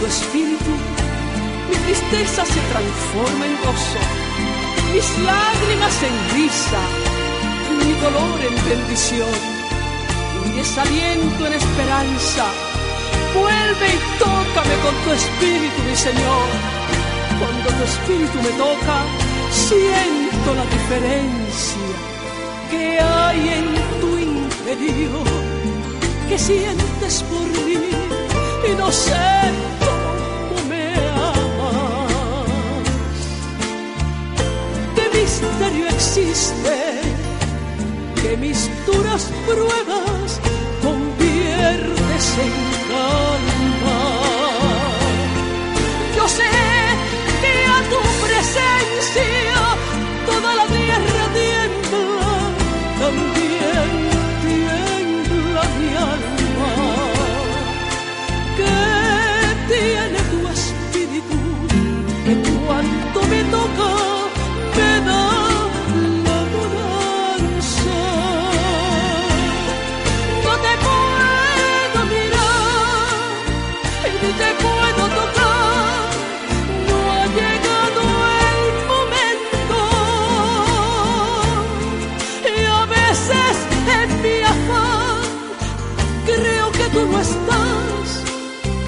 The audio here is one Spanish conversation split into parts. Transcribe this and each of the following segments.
Tu Espíritu, mi tristeza se transforma en gozo, mis lágrimas en risa, mi dolor en bendición, mi desaliento en esperanza. Vuelve y tócame con tu espíritu, mi Señor. Cuando tu espíritu me toca, siento la diferencia que hay en tu interior, que sientes por mí y no sé existe que mis duras pruebas conviertes en calma?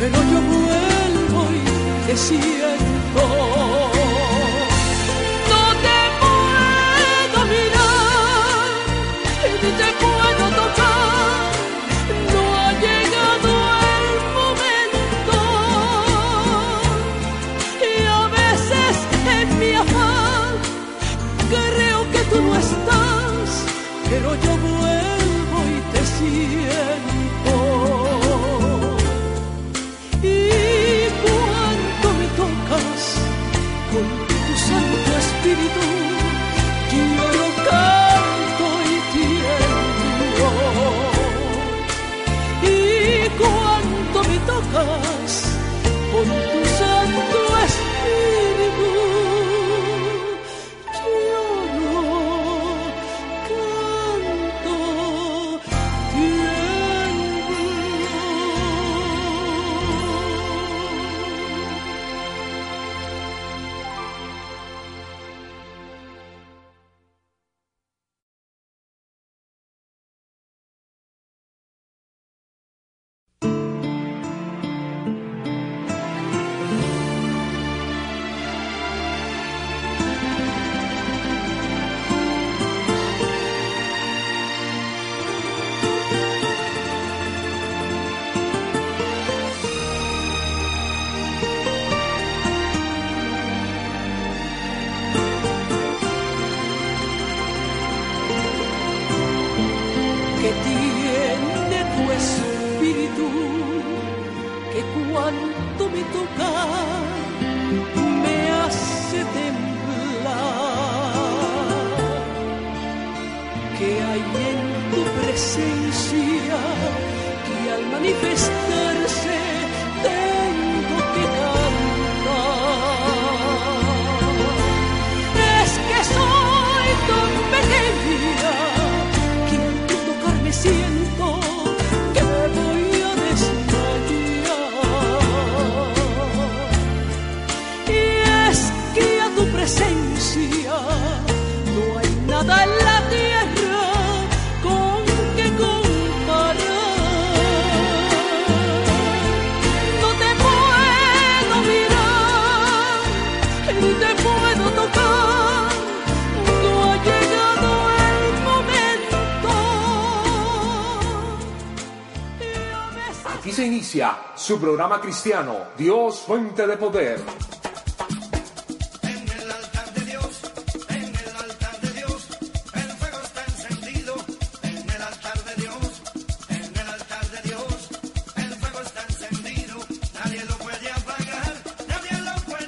Pero yo vuelvo y te siento. No te puedo mirar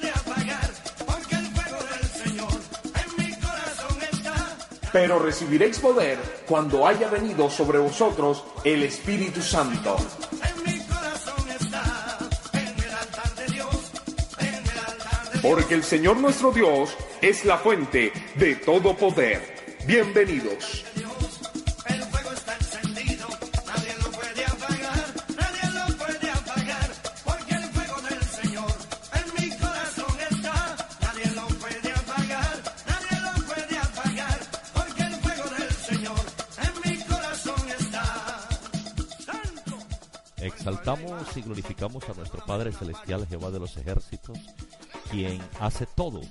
apagar, porque el fuego del Señor en mi corazón está. Pero recibiréis poder cuando haya venido sobre vosotros el Espíritu Santo. Porque el Señor nuestro Dios es la fuente de todo poder. Bienvenidos. Exaltamos y glorificamos a nuestro Padre Celestial, Jehová de los ejércitos, quien hace todo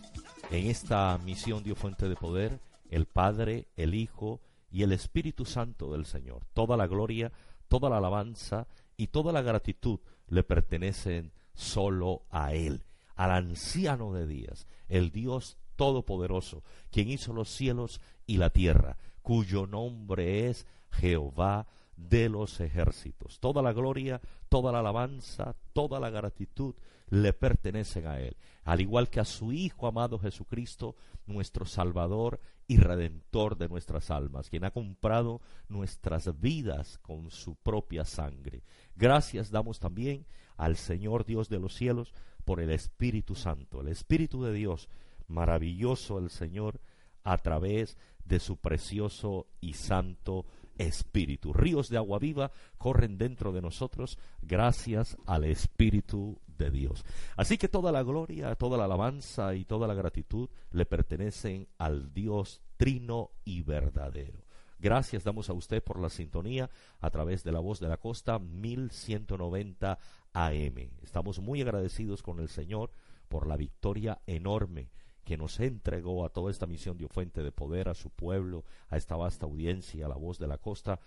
en esta misión Dios Fuente de Poder, el Padre, el Hijo y el Espíritu Santo del Señor. Toda la gloria, toda la alabanza y toda la gratitud le pertenecen solo a Él, al anciano de días, el Dios Todopoderoso, quien hizo los cielos y la tierra, cuyo nombre es Jehová de los ejércitos. Toda la gloria, toda la alabanza, toda la gratitud le pertenecen a Él, al igual que a su Hijo amado Jesucristo, nuestro Salvador y Redentor de nuestras almas, quien ha comprado nuestras vidas con su propia sangre. Gracias damos también al Señor Dios de los cielos por el Espíritu Santo, el Espíritu de Dios, maravilloso el Señor, a través de su precioso y santo Espíritu. Ríos de agua viva corren dentro de nosotros gracias al Espíritu de Dios. Así que toda la gloria, toda la alabanza y toda la gratitud le pertenecen al Dios trino y verdadero. Gracias damos a usted por la sintonía a través de la voz de la costa 1190 AM. Estamos muy agradecidos con el Señor por la victoria enorme que nos entregó a toda esta misión de fuente de poder a su pueblo, a esta vasta audiencia, a la voz de la costa,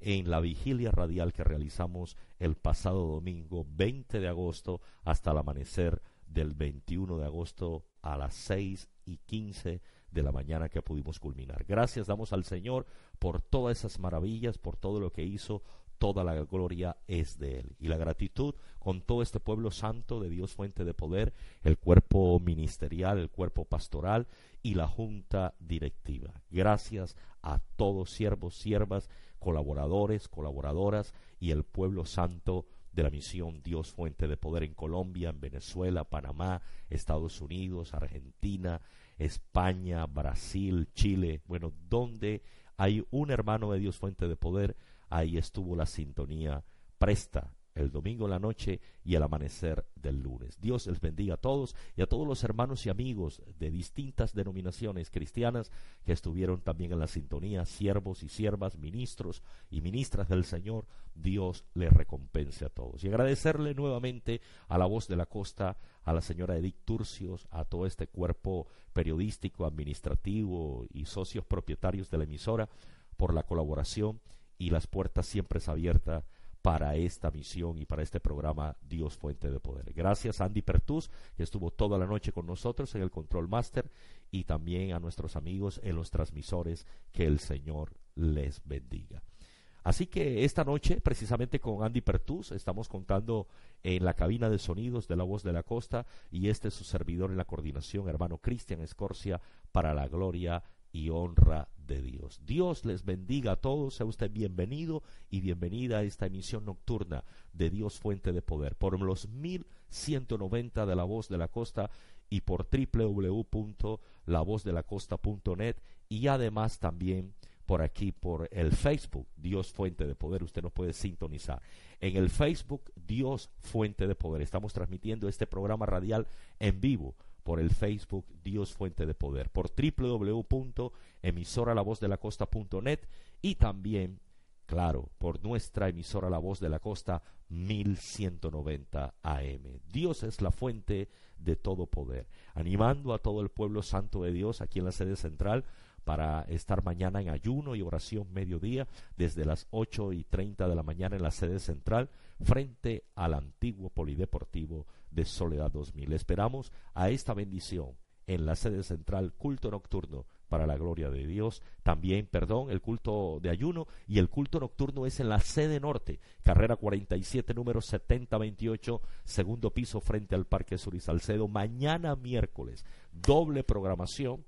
en la vigilia radial que realizamos el pasado domingo 20 de agosto hasta el amanecer del 21 de agosto a las 6 y 15 de la mañana que pudimos culminar. Gracias damos al Señor por todas esas maravillas, por todo lo que hizo, toda la gloria es de Él. Y la gratitud con todo este pueblo santo de Dios fuente de poder, el cuerpo ministerial, el cuerpo pastoral y la junta directiva. Gracias a todos siervos, siervas, colaboradores, colaboradoras y el pueblo santo de la misión Dios Fuente de Poder en Colombia, en Venezuela, Panamá, Estados Unidos, Argentina, España, Brasil, Chile, bueno, donde hay un hermano de Dios Fuente de Poder, ahí estuvo la sintonía presta el domingo en la noche y el amanecer del lunes. Dios les bendiga a todos y a todos los hermanos y amigos de distintas denominaciones cristianas que estuvieron también en la sintonía, siervos y siervas, ministros y ministras del Señor. Dios les recompense a todos. Y agradecerle nuevamente a la voz de la costa, a la señora Edith Turcios, a todo este cuerpo periodístico, administrativo y socios propietarios de la emisora por la colaboración y las puertas siempre abiertas para esta misión y para este programa Dios Fuente de Poder. Gracias a Andy Pertus, que estuvo toda la noche con nosotros en el Control Master, y también a nuestros amigos en los transmisores, que el Señor les bendiga. Así que esta noche, precisamente con Andy Pertus, estamos contando en la cabina de sonidos de la voz de la costa, y este es su servidor en la coordinación, hermano Cristian Escorcia, para la gloria y honra de Dios. Dios les bendiga a todos, sea usted bienvenido y bienvenida a esta emisión nocturna de Dios Fuente de Poder por los 1190 de la voz de la costa y por www.lavozDelacosta.net y además también por aquí por el Facebook Dios Fuente de Poder, usted nos puede sintonizar. En el Facebook Dios Fuente de Poder estamos transmitiendo este programa radial en vivo por el Facebook Dios Fuente de Poder, por www.emisoralavozDelacosta.net y también, claro, por nuestra emisora La Voz de la Costa 1190 AM. Dios es la fuente de todo poder, animando a todo el pueblo santo de Dios aquí en la sede central para estar mañana en ayuno y oración mediodía desde las 8 y 30 de la mañana en la sede central frente al antiguo polideportivo de Soledad 2000. Esperamos a esta bendición en la sede central, culto nocturno para la gloria de Dios. También, perdón, el culto de ayuno y el culto nocturno es en la sede norte, carrera 47, número 7028, segundo piso frente al Parque Sur y Salcedo. Mañana miércoles, doble programación,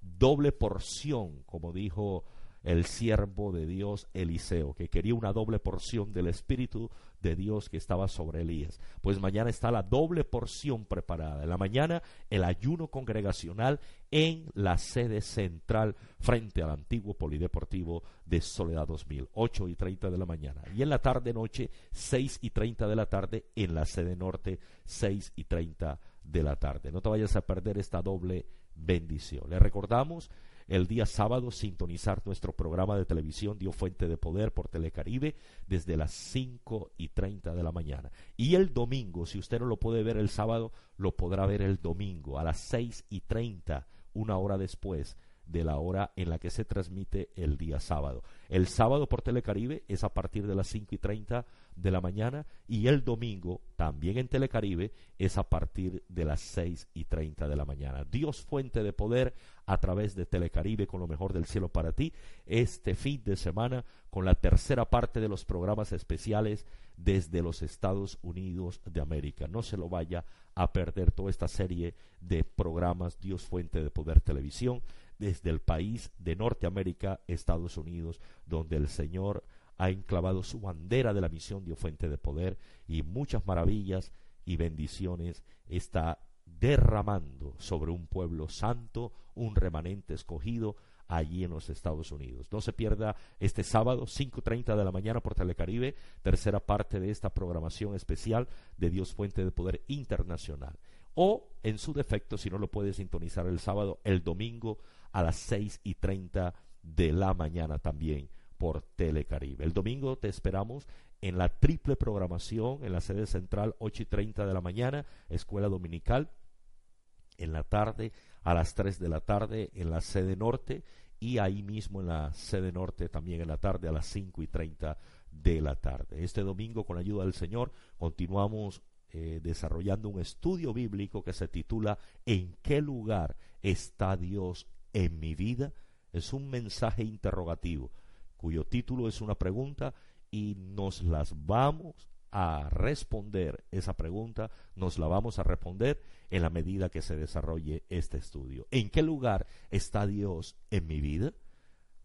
doble porción, como dijo el siervo de Dios Eliseo, que quería una doble porción del Espíritu de Dios que estaba sobre Elías. Pues mañana está la doble porción preparada. En la mañana el ayuno congregacional en la sede central frente al antiguo polideportivo de Soledad 2000, 8 y 30 de la mañana. Y en la tarde noche, 6 y 30 de la tarde en la sede norte, 6 y 30 de la tarde. No te vayas a perder esta doble bendición. Le recordamos el día sábado sintonizar nuestro programa de televisión Dio Fuente de Poder por Telecaribe desde las 5 y 30 de la mañana. Y el domingo, si usted no lo puede ver el sábado, lo podrá ver el domingo a las 6 y 30, una hora después de la hora en la que se transmite el día sábado. El sábado por Telecaribe es a partir de las 5 y 30 de la mañana y el domingo también en Telecaribe es a partir de las 6 y 30 de la mañana. Dios fuente de poder a través de Telecaribe con lo mejor del cielo para ti este fin de semana con la tercera parte de los programas especiales desde los Estados Unidos de América. No se lo vaya a perder toda esta serie de programas Dios fuente de poder televisión desde el país de Norteamérica, Estados Unidos, donde el Señor ha enclavado su bandera de la misión de fuente de poder y muchas maravillas y bendiciones está derramando sobre un pueblo santo, un remanente escogido allí en los Estados Unidos. No se pierda este sábado, 5.30 de la mañana por Telecaribe, tercera parte de esta programación especial de Dios Fuente de Poder Internacional. O, en su defecto, si no lo puede sintonizar el sábado, el domingo a las seis y treinta de la mañana también por Telecaribe. El domingo te esperamos en la triple programación en la sede central ocho y treinta de la mañana, escuela dominical, en la tarde a las tres de la tarde en la sede norte y ahí mismo en la sede norte también en la tarde a las cinco y treinta de la tarde. Este domingo con la ayuda del Señor continuamos eh, desarrollando un estudio bíblico que se titula ¿En qué lugar está Dios en mi vida? Es un mensaje interrogativo cuyo título es una pregunta y nos las vamos a responder esa pregunta, nos la vamos a responder en la medida que se desarrolle este estudio. ¿En qué lugar está Dios en mi vida?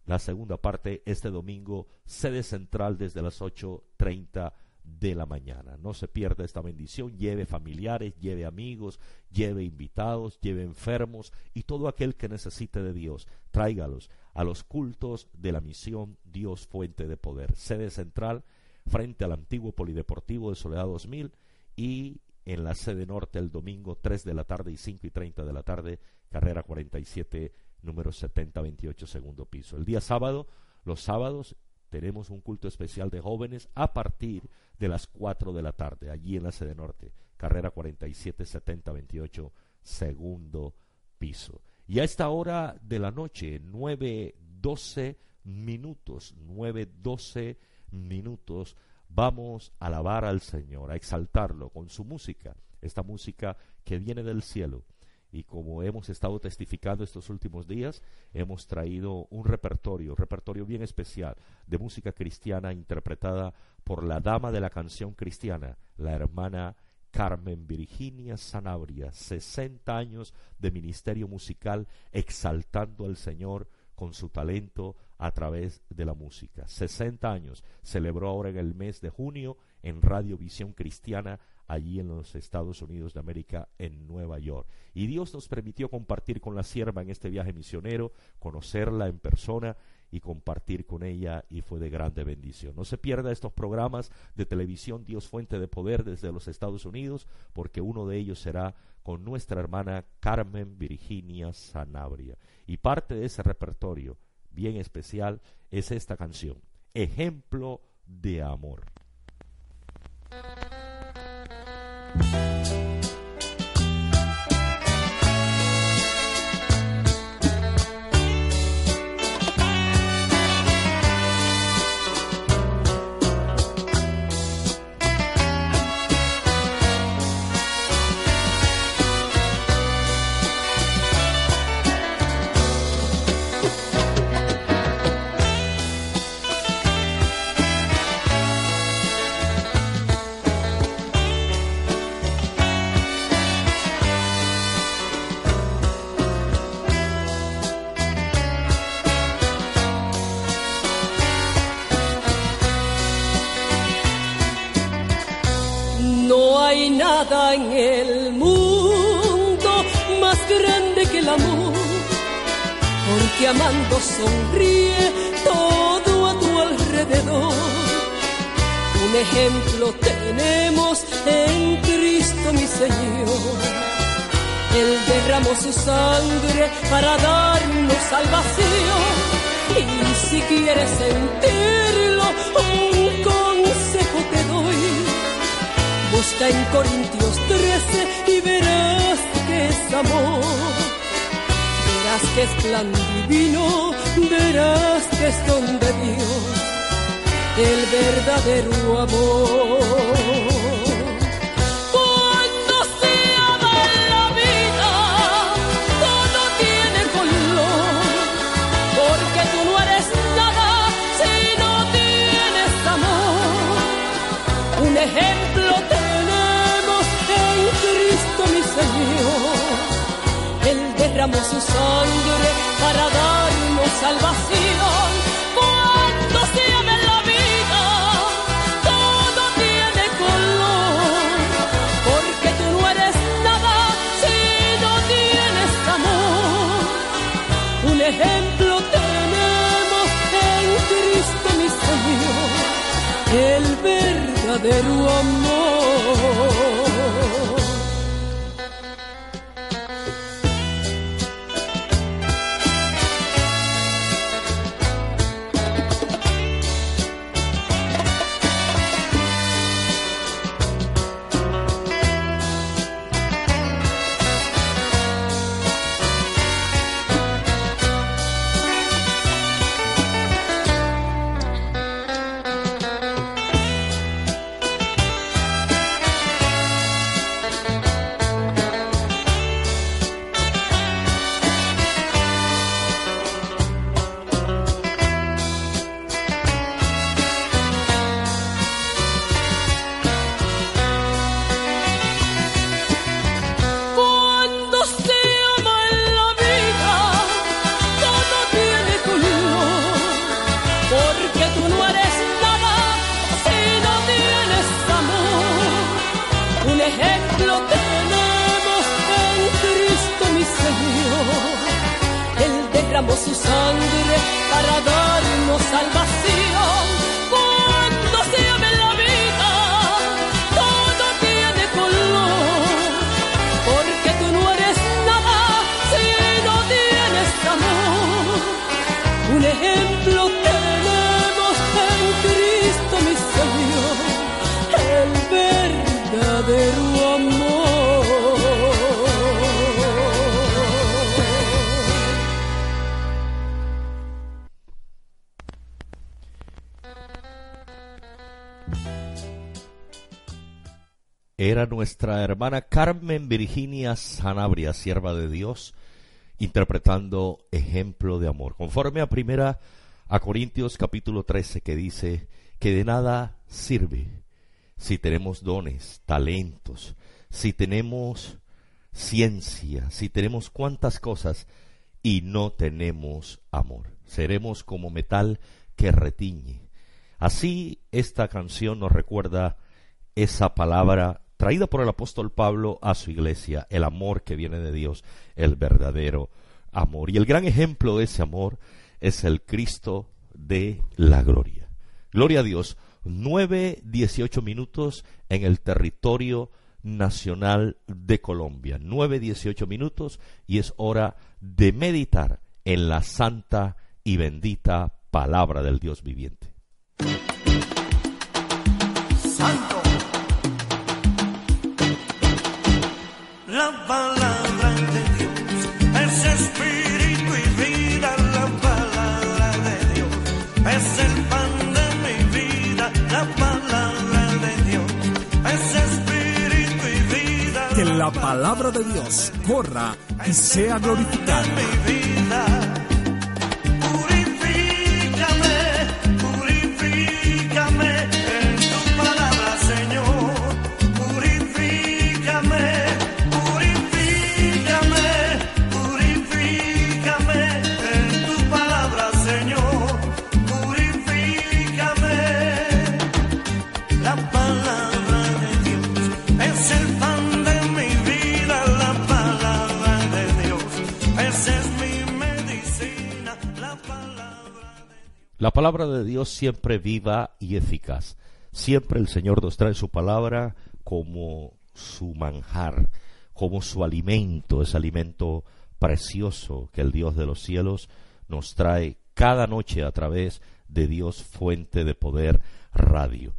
La segunda parte este domingo, sede central desde las 8.30 de la mañana. No se pierda esta bendición, lleve familiares, lleve amigos, lleve invitados, lleve enfermos y todo aquel que necesite de Dios, tráigalos a los cultos de la misión Dios Fuente de Poder. Sede central frente al antiguo Polideportivo de Soledad 2000 y en la sede norte el domingo 3 de la tarde y 5 y 30 de la tarde, carrera 47, número 7028, segundo piso. El día sábado, los sábados tenemos un culto especial de jóvenes a partir de las 4 de la tarde, allí en la sede norte, carrera 47 70 28, segundo piso. Y a esta hora de la noche, 9 12 minutos, 9 12 minutos, vamos a alabar al Señor, a exaltarlo con su música, esta música que viene del cielo y como hemos estado testificando estos últimos días, hemos traído un repertorio, repertorio bien especial de música cristiana interpretada por la dama de la canción cristiana, la hermana Carmen Virginia Sanabria, 60 años de ministerio musical exaltando al Señor con su talento a través de la música. 60 años celebró ahora en el mes de junio en Radio Visión Cristiana allí en los Estados Unidos de América, en Nueva York. Y Dios nos permitió compartir con la sierva en este viaje misionero, conocerla en persona y compartir con ella y fue de grande bendición. No se pierda estos programas de televisión Dios Fuente de Poder desde los Estados Unidos, porque uno de ellos será con nuestra hermana Carmen Virginia Sanabria. Y parte de ese repertorio bien especial es esta canción, Ejemplo de Amor. Nada en el mundo más grande que el amor, porque amando sonríe todo a tu alrededor. Un ejemplo tenemos en Cristo mi Señor. Él derramó su sangre para darnos salvación. Y si quieres sentirlo, En Corintios 13 y verás que es amor. Verás que es plan divino, verás que es don de Dios, el verdadero amor. Derramó su sangre para darnos salvación. Cuando se ama la vida, todo tiene color. Porque tú no eres nada si no tienes amor. Un ejemplo tenemos en Cristo mi Señor, el verdadero amor. Nuestra hermana Carmen Virginia Sanabria, sierva de Dios, interpretando ejemplo de amor. Conforme a primera a Corintios capítulo 13 que dice que de nada sirve si tenemos dones, talentos, si tenemos ciencia, si tenemos cuantas cosas y no tenemos amor. Seremos como metal que retiñe. Así esta canción nos recuerda esa palabra traída por el apóstol Pablo a su iglesia, el amor que viene de Dios, el verdadero amor. Y el gran ejemplo de ese amor es el Cristo de la gloria. Gloria a Dios. Nueve, dieciocho minutos en el territorio nacional de Colombia. Nueve, dieciocho minutos y es hora de meditar en la santa y bendita palabra del Dios viviente. La palabra de Dios corra y sea glorificada. La palabra de Dios siempre viva y eficaz. Siempre el Señor nos trae su palabra como su manjar, como su alimento, ese alimento precioso que el Dios de los cielos nos trae cada noche a través de Dios Fuente de Poder Radio.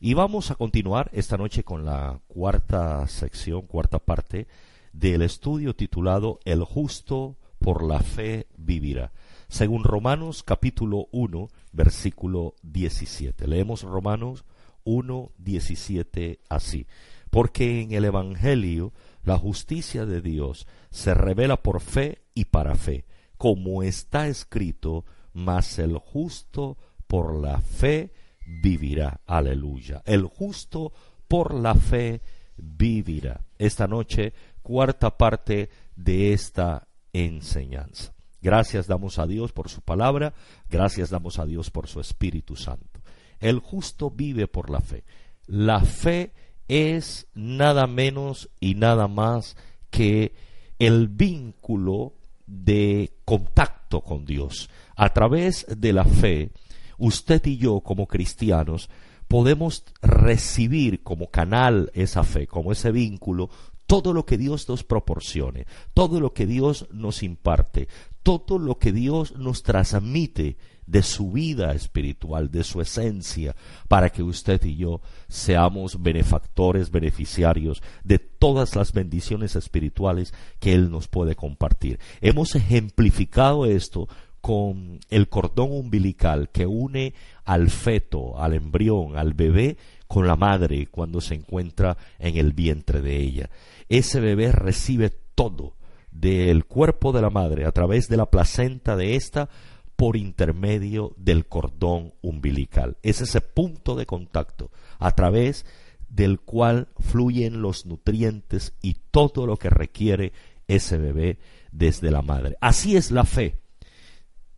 Y vamos a continuar esta noche con la cuarta sección, cuarta parte del estudio titulado El justo por la fe vivirá. Según Romanos capítulo 1, versículo 17. Leemos Romanos 1, 17 así. Porque en el Evangelio la justicia de Dios se revela por fe y para fe, como está escrito, mas el justo por la fe vivirá. Aleluya. El justo por la fe vivirá. Esta noche, cuarta parte de esta enseñanza. Gracias damos a Dios por su palabra, gracias damos a Dios por su Espíritu Santo. El justo vive por la fe. La fe es nada menos y nada más que el vínculo de contacto con Dios. A través de la fe, usted y yo como cristianos podemos recibir como canal esa fe, como ese vínculo, todo lo que Dios nos proporcione, todo lo que Dios nos imparte, todo lo que Dios nos transmite de su vida espiritual, de su esencia, para que usted y yo seamos benefactores, beneficiarios de todas las bendiciones espirituales que Él nos puede compartir. Hemos ejemplificado esto con el cordón umbilical que une al feto, al embrión, al bebé con la madre cuando se encuentra en el vientre de ella. Ese bebé recibe todo del cuerpo de la madre a través de la placenta de ésta por intermedio del cordón umbilical. Es ese punto de contacto a través del cual fluyen los nutrientes y todo lo que requiere ese bebé desde la madre. Así es la fe.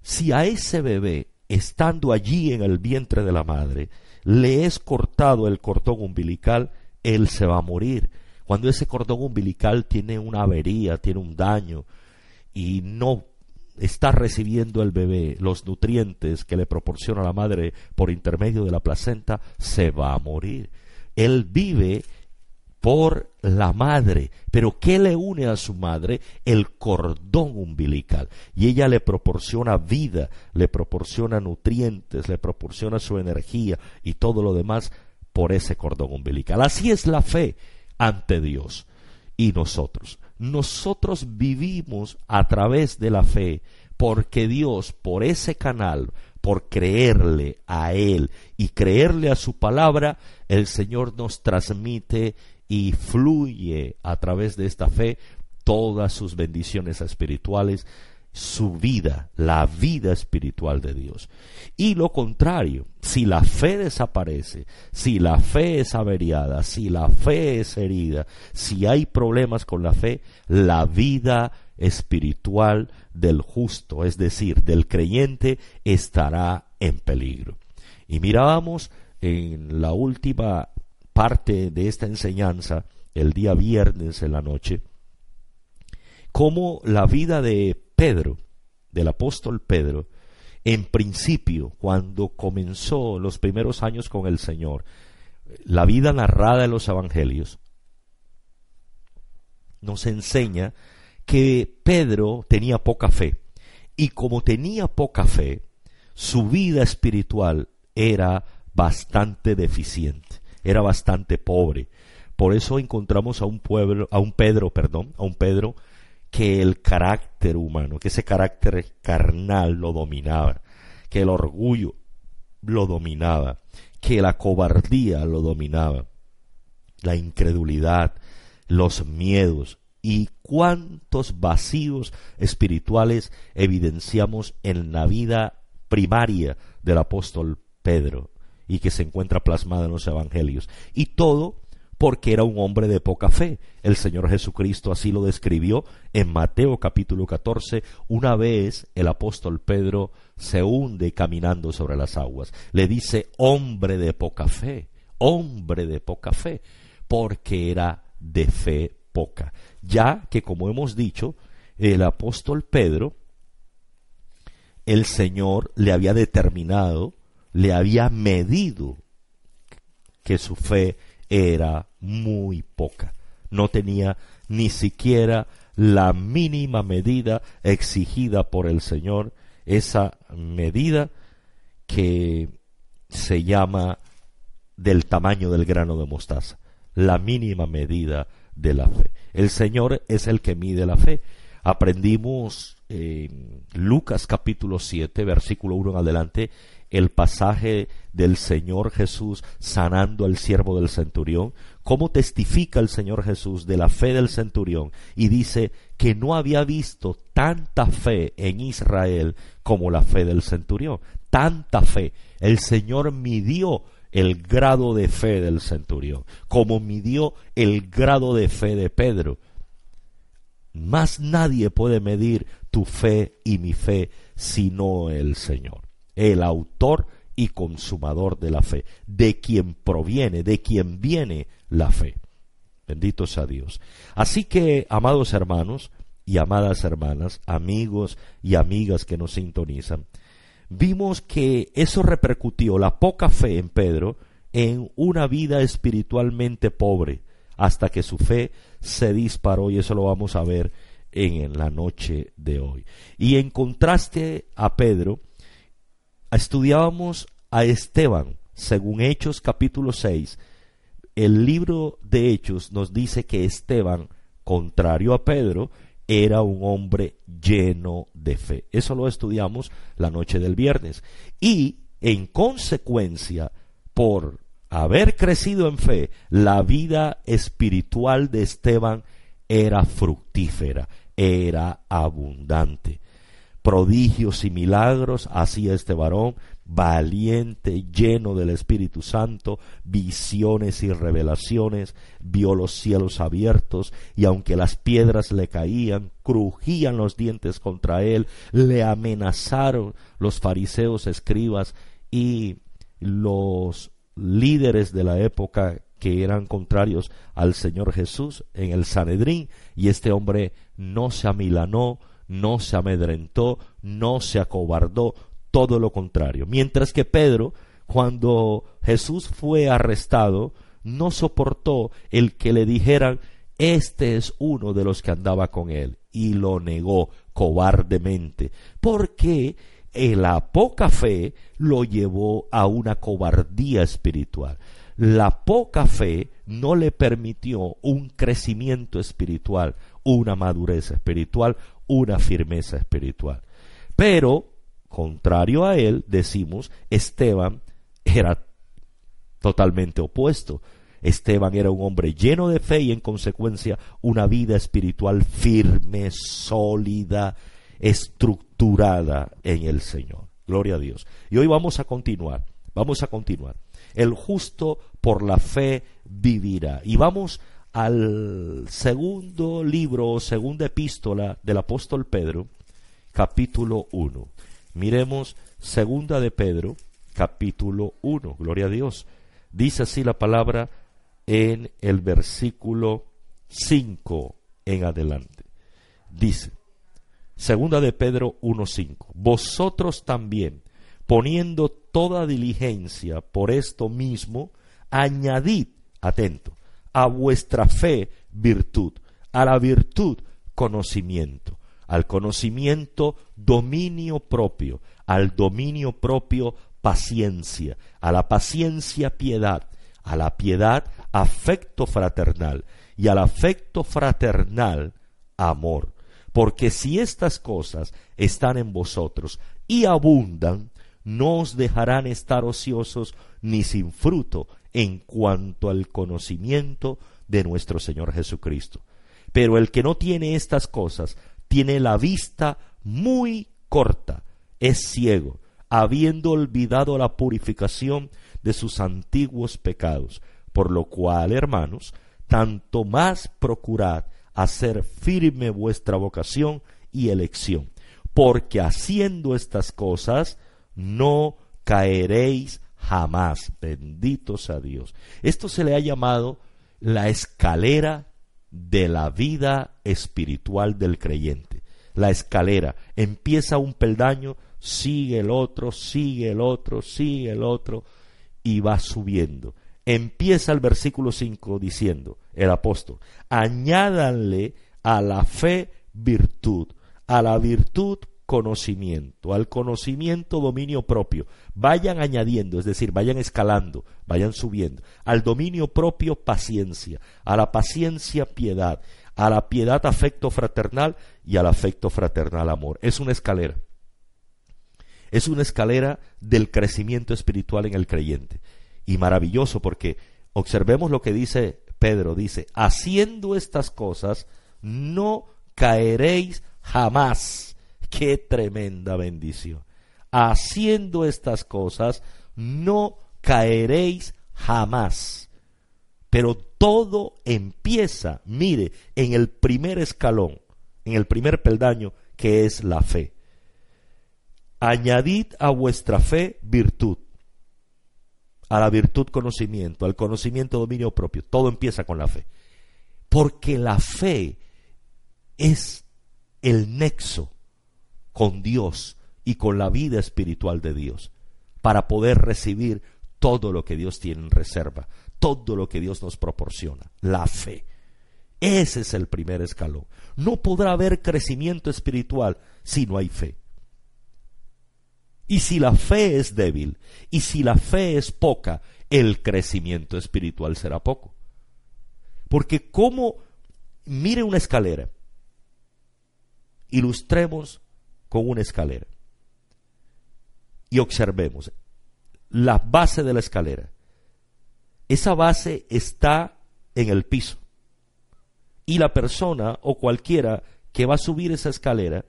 Si a ese bebé, estando allí en el vientre de la madre, le es cortado el cordón umbilical, él se va a morir. Cuando ese cordón umbilical tiene una avería, tiene un daño y no está recibiendo el bebé los nutrientes que le proporciona la madre por intermedio de la placenta, se va a morir. Él vive por la madre. Pero ¿qué le une a su madre? El cordón umbilical. Y ella le proporciona vida, le proporciona nutrientes, le proporciona su energía y todo lo demás por ese cordón umbilical. Así es la fe ante Dios y nosotros nosotros vivimos a través de la fe, porque Dios, por ese canal, por creerle a Él y creerle a su palabra, el Señor nos transmite y fluye a través de esta fe todas sus bendiciones espirituales su vida, la vida espiritual de Dios. Y lo contrario, si la fe desaparece, si la fe es averiada, si la fe es herida, si hay problemas con la fe, la vida espiritual del justo, es decir, del creyente, estará en peligro. Y mirábamos en la última parte de esta enseñanza, el día viernes en la noche, cómo la vida de Pedro, del apóstol Pedro, en principio, cuando comenzó los primeros años con el Señor, la vida narrada en los evangelios, nos enseña que Pedro tenía poca fe. Y como tenía poca fe, su vida espiritual era bastante deficiente, era bastante pobre. Por eso encontramos a un pueblo, a un Pedro, perdón, a un Pedro que el carácter humano, que ese carácter carnal lo dominaba, que el orgullo lo dominaba, que la cobardía lo dominaba, la incredulidad, los miedos y cuántos vacíos espirituales evidenciamos en la vida primaria del apóstol Pedro y que se encuentra plasmada en los evangelios. Y todo porque era un hombre de poca fe. El Señor Jesucristo así lo describió en Mateo capítulo 14. Una vez el apóstol Pedro se hunde caminando sobre las aguas. Le dice, hombre de poca fe, hombre de poca fe, porque era de fe poca. Ya que, como hemos dicho, el apóstol Pedro el Señor le había determinado, le había medido que su fe era muy poca. No tenía ni siquiera la mínima medida exigida por el Señor, esa medida que se llama del tamaño del grano de mostaza, la mínima medida de la fe. El Señor es el que mide la fe. Aprendimos en Lucas capítulo 7, versículo 1 en adelante, el pasaje del Señor Jesús sanando al siervo del centurión, cómo testifica el Señor Jesús de la fe del centurión y dice que no había visto tanta fe en Israel como la fe del centurión, tanta fe. El Señor midió el grado de fe del centurión, como midió el grado de fe de Pedro. Más nadie puede medir tu fe y mi fe sino el Señor, el autor y consumador de la fe, de quien proviene, de quien viene la fe. Bendito sea Dios. Así que, amados hermanos y amadas hermanas, amigos y amigas que nos sintonizan, vimos que eso repercutió la poca fe en Pedro en una vida espiritualmente pobre, hasta que su fe se disparó y eso lo vamos a ver en la noche de hoy. Y en contraste a Pedro, estudiábamos a Esteban, según Hechos capítulo 6, el libro de Hechos nos dice que Esteban, contrario a Pedro, era un hombre lleno de fe. Eso lo estudiamos la noche del viernes. Y, en consecuencia, por haber crecido en fe, la vida espiritual de Esteban era fructífera, era abundante. Prodigios y milagros hacía este varón, valiente, lleno del Espíritu Santo, visiones y revelaciones, vio los cielos abiertos, y aunque las piedras le caían, crujían los dientes contra él, le amenazaron los fariseos, escribas y los líderes de la época que eran contrarios al Señor Jesús en el Sanedrín, y este hombre no se amilanó, no se amedrentó, no se acobardó, todo lo contrario. Mientras que Pedro, cuando Jesús fue arrestado, no soportó el que le dijeran, este es uno de los que andaba con él, y lo negó cobardemente, porque la poca fe lo llevó a una cobardía espiritual. La poca fe no le permitió un crecimiento espiritual, una madurez espiritual, una firmeza espiritual. Pero, contrario a él, decimos, Esteban era totalmente opuesto. Esteban era un hombre lleno de fe y en consecuencia una vida espiritual firme, sólida, estructurada en el Señor. Gloria a Dios. Y hoy vamos a continuar, vamos a continuar. El justo por la fe vivirá. Y vamos al segundo libro o segunda epístola del apóstol Pedro, capítulo 1. Miremos segunda de Pedro, capítulo 1. Gloria a Dios. Dice así la palabra en el versículo 5 en adelante. Dice, segunda de Pedro 1.5, vosotros también, poniendo toda diligencia por esto mismo, añadid, atento, a vuestra fe virtud, a la virtud conocimiento, al conocimiento dominio propio, al dominio propio paciencia, a la paciencia piedad, a la piedad afecto fraternal y al afecto fraternal amor. Porque si estas cosas están en vosotros y abundan, no os dejarán estar ociosos ni sin fruto en cuanto al conocimiento de nuestro Señor Jesucristo. Pero el que no tiene estas cosas tiene la vista muy corta, es ciego, habiendo olvidado la purificación de sus antiguos pecados, por lo cual, hermanos, tanto más procurad hacer firme vuestra vocación y elección, porque haciendo estas cosas no caeréis jamás. Bendito sea Dios. Esto se le ha llamado la escalera de la vida espiritual del creyente. la escalera. Empieza un peldaño, sigue el otro, sigue el otro, sigue el otro y va subiendo. Empieza el versículo 5 diciendo, el apóstol, añádanle a la fe virtud, a la virtud conocimiento, al conocimiento dominio propio. Vayan añadiendo, es decir, vayan escalando, vayan subiendo. Al dominio propio paciencia, a la paciencia piedad, a la piedad afecto fraternal y al afecto fraternal amor. Es una escalera. Es una escalera del crecimiento espiritual en el creyente. Y maravilloso porque observemos lo que dice Pedro, dice, haciendo estas cosas, no caeréis jamás. Qué tremenda bendición. Haciendo estas cosas, no caeréis jamás. Pero todo empieza, mire, en el primer escalón, en el primer peldaño, que es la fe. Añadid a vuestra fe virtud, a la virtud conocimiento, al conocimiento dominio propio. Todo empieza con la fe. Porque la fe es el nexo con Dios y con la vida espiritual de Dios para poder recibir todo lo que Dios tiene en reserva, todo lo que Dios nos proporciona, la fe. Ese es el primer escalón. No podrá haber crecimiento espiritual si no hay fe. Y si la fe es débil, y si la fe es poca, el crecimiento espiritual será poco. Porque como, mire una escalera, ilustremos con una escalera y observemos la base de la escalera. Esa base está en el piso y la persona o cualquiera que va a subir esa escalera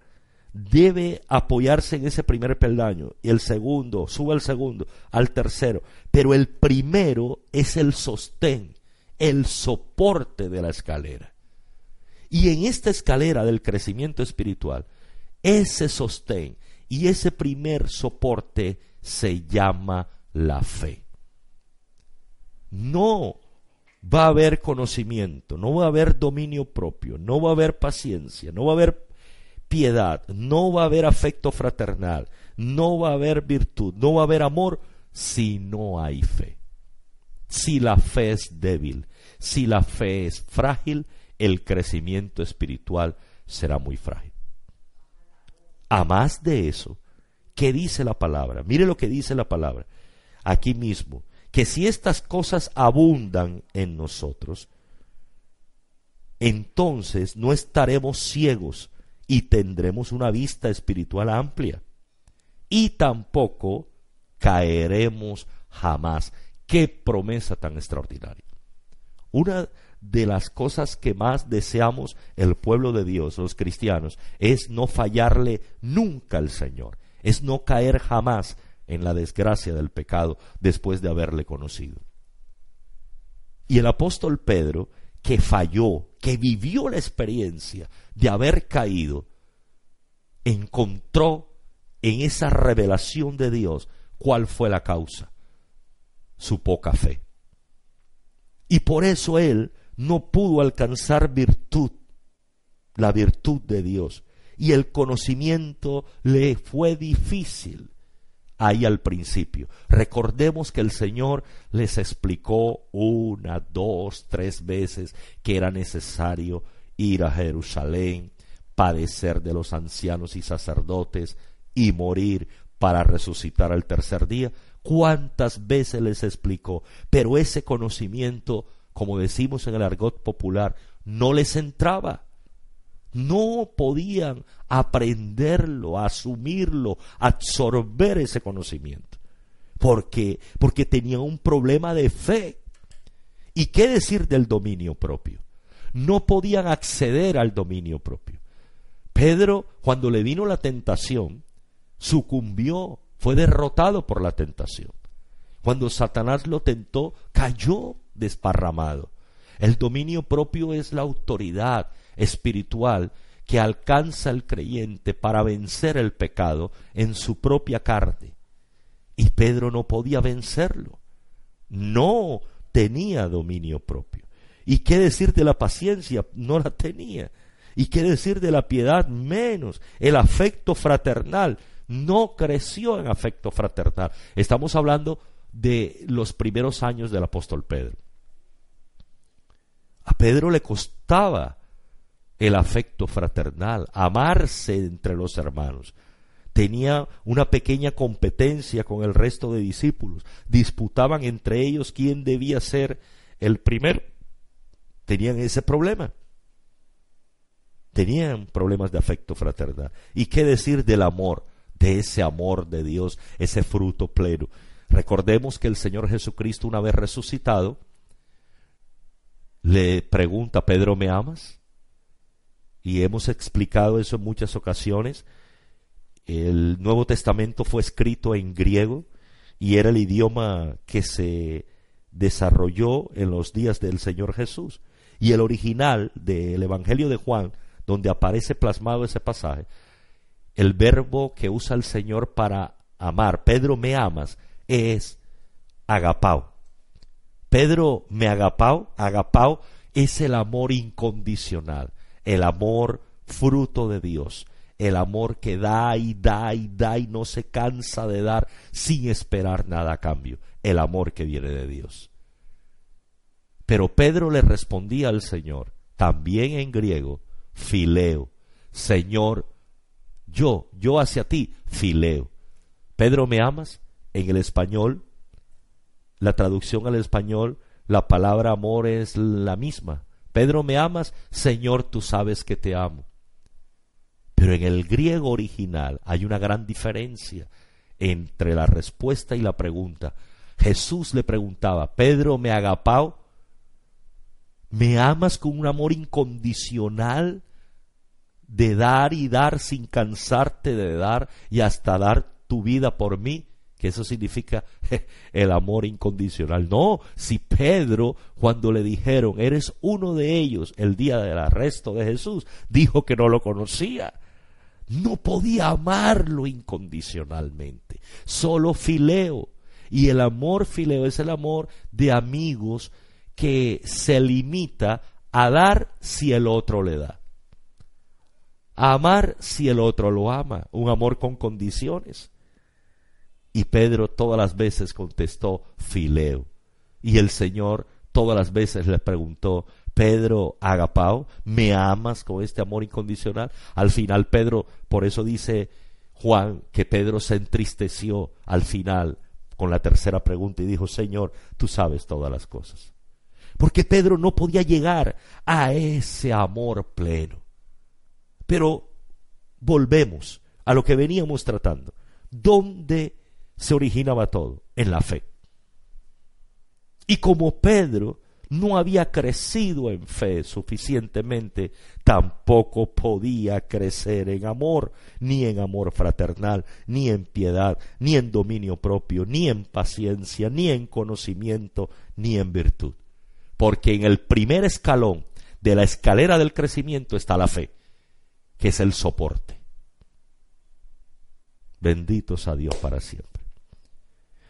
debe apoyarse en ese primer peldaño y el segundo, sube al segundo, al tercero, pero el primero es el sostén, el soporte de la escalera. Y en esta escalera del crecimiento espiritual, ese sostén y ese primer soporte se llama la fe. No va a haber conocimiento, no va a haber dominio propio, no va a haber paciencia, no va a haber piedad, no va a haber afecto fraternal, no va a haber virtud, no va a haber amor si no hay fe. Si la fe es débil, si la fe es frágil, el crecimiento espiritual será muy frágil. A más de eso, ¿qué dice la palabra? Mire lo que dice la palabra aquí mismo, que si estas cosas abundan en nosotros, entonces no estaremos ciegos y tendremos una vista espiritual amplia. Y tampoco caeremos jamás. Qué promesa tan extraordinaria. Una de las cosas que más deseamos el pueblo de Dios, los cristianos, es no fallarle nunca al Señor, es no caer jamás en la desgracia del pecado después de haberle conocido. Y el apóstol Pedro, que falló, que vivió la experiencia de haber caído, encontró en esa revelación de Dios cuál fue la causa, su poca fe. Y por eso él no pudo alcanzar virtud, la virtud de Dios, y el conocimiento le fue difícil ahí al principio. Recordemos que el Señor les explicó una, dos, tres veces que era necesario ir a Jerusalén, padecer de los ancianos y sacerdotes y morir para resucitar al tercer día. ¿Cuántas veces les explicó? Pero ese conocimiento, como decimos en el argot popular, no les entraba no podían aprenderlo, asumirlo, absorber ese conocimiento. ¿Por qué? Porque tenían un problema de fe. ¿Y qué decir del dominio propio? No podían acceder al dominio propio. Pedro, cuando le vino la tentación, sucumbió, fue derrotado por la tentación. Cuando Satanás lo tentó, cayó desparramado. El dominio propio es la autoridad, espiritual que alcanza el creyente para vencer el pecado en su propia carne. Y Pedro no podía vencerlo. No tenía dominio propio. ¿Y qué decir de la paciencia? No la tenía. Y quiere decir de la piedad menos. El afecto fraternal no creció en afecto fraternal. Estamos hablando de los primeros años del apóstol Pedro. A Pedro le costaba el afecto fraternal, amarse entre los hermanos. Tenía una pequeña competencia con el resto de discípulos. Disputaban entre ellos quién debía ser el primero. Tenían ese problema. Tenían problemas de afecto fraternal. ¿Y qué decir del amor? De ese amor de Dios, ese fruto pleno. Recordemos que el Señor Jesucristo, una vez resucitado, le pregunta, Pedro, ¿me amas? Y hemos explicado eso en muchas ocasiones. El Nuevo Testamento fue escrito en griego y era el idioma que se desarrolló en los días del Señor Jesús. Y el original del Evangelio de Juan, donde aparece plasmado ese pasaje, el verbo que usa el Señor para amar, Pedro me amas, es agapao. Pedro me agapao, agapao es el amor incondicional, el amor fruto de Dios, el amor que da y da y da y no se cansa de dar sin esperar nada a cambio, el amor que viene de Dios. Pero Pedro le respondía al Señor, también en griego, fileo, Señor, yo, yo hacia ti, fileo. Pedro, ¿me amas? En el español, la traducción al español, la palabra amor es la misma. Pedro, ¿me amas? Señor, tú sabes que te amo. Pero en el griego original hay una gran diferencia entre la respuesta y la pregunta. Jesús le preguntaba, Pedro, ¿me agapao? ¿Me amas con un amor incondicional de dar y dar sin cansarte de dar y hasta dar tu vida por mí? Que eso significa el amor incondicional. No, si Pedro, cuando le dijeron, eres uno de ellos el día del arresto de Jesús, dijo que no lo conocía. No podía amarlo incondicionalmente, solo fileo. Y el amor fileo es el amor de amigos que se limita a dar si el otro le da. A amar si el otro lo ama, un amor con condiciones. Y Pedro todas las veces contestó fileo. Y el Señor todas las veces le preguntó, Pedro, agapao, ¿me amas con este amor incondicional? Al final Pedro, por eso dice Juan que Pedro se entristeció al final con la tercera pregunta y dijo, Señor, tú sabes todas las cosas. Porque Pedro no podía llegar a ese amor pleno. Pero volvemos a lo que veníamos tratando. ¿Dónde se originaba todo en la fe. Y como Pedro no había crecido en fe suficientemente, tampoco podía crecer en amor, ni en amor fraternal, ni en piedad, ni en dominio propio, ni en paciencia, ni en conocimiento, ni en virtud. Porque en el primer escalón de la escalera del crecimiento está la fe, que es el soporte. Benditos a Dios para siempre.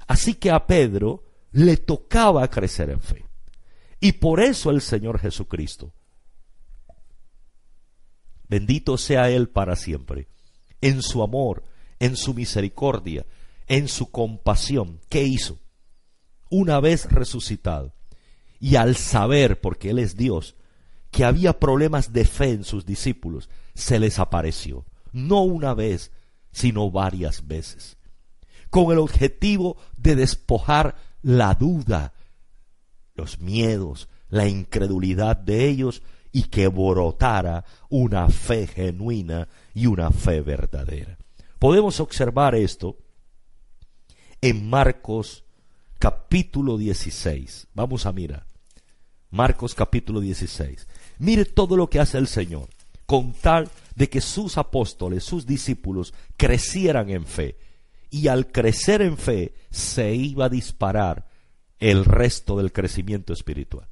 Así que a Pedro le tocaba crecer en fe. Y por eso el Señor Jesucristo, bendito sea Él para siempre, en su amor, en su misericordia, en su compasión, ¿qué hizo? Una vez resucitado, y al saber, porque Él es Dios, que había problemas de fe en sus discípulos, se les apareció, no una vez, sino varias veces con el objetivo de despojar la duda, los miedos, la incredulidad de ellos y que brotara una fe genuina y una fe verdadera. Podemos observar esto en Marcos capítulo 16. Vamos a mirar. Marcos capítulo 16. Mire todo lo que hace el Señor con tal de que sus apóstoles, sus discípulos, crecieran en fe y al crecer en fe se iba a disparar el resto del crecimiento espiritual.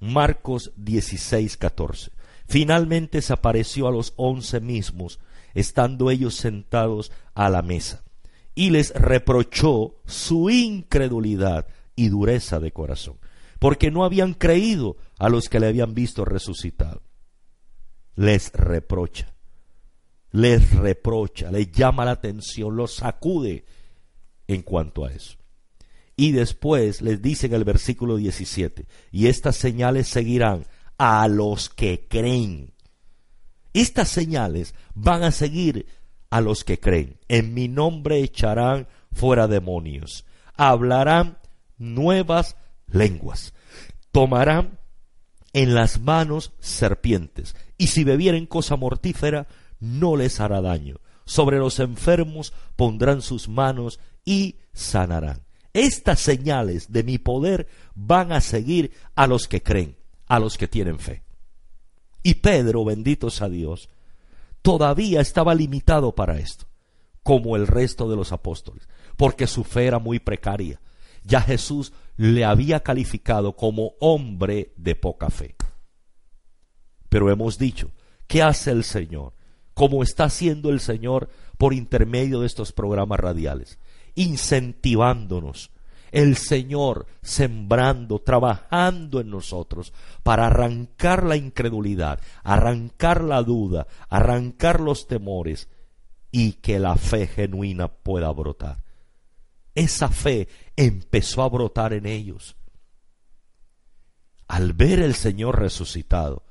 Marcos 16, 14. Finalmente se apareció a los once mismos, estando ellos sentados a la mesa, y les reprochó su incredulidad y dureza de corazón, porque no habían creído a los que le habían visto resucitado. les reprocha, les reprocha, les llama la atención, los sacude en cuanto a eso. Y después les dice en el versículo 17, y estas señales seguirán a los que creen. Estas señales van a seguir a los que creen. En mi nombre echarán fuera demonios, hablarán nuevas lenguas, tomarán en las manos serpientes, y si bebieren cosa mortífera, no les hará daño. Sobre los enfermos pondrán sus manos y sanarán. Estas señales de mi poder van a seguir a los que creen, a los que tienen fe. Y Pedro, bendito sea Dios, todavía estaba limitado para esto, como el resto de los apóstoles, porque su fe era muy precaria. Ya Jesús le había calificado como hombre de poca fe. Pero hemos dicho, ¿qué hace el Señor? Como está haciendo el Señor por intermedio de estos programas radiales, incentivándonos, el Señor sembrando, trabajando en nosotros para arrancar la incredulidad, arrancar la duda, arrancar los temores y que la fe genuina pueda brotar. Esa fe empezó a brotar en ellos. Al ver el Señor resucitado,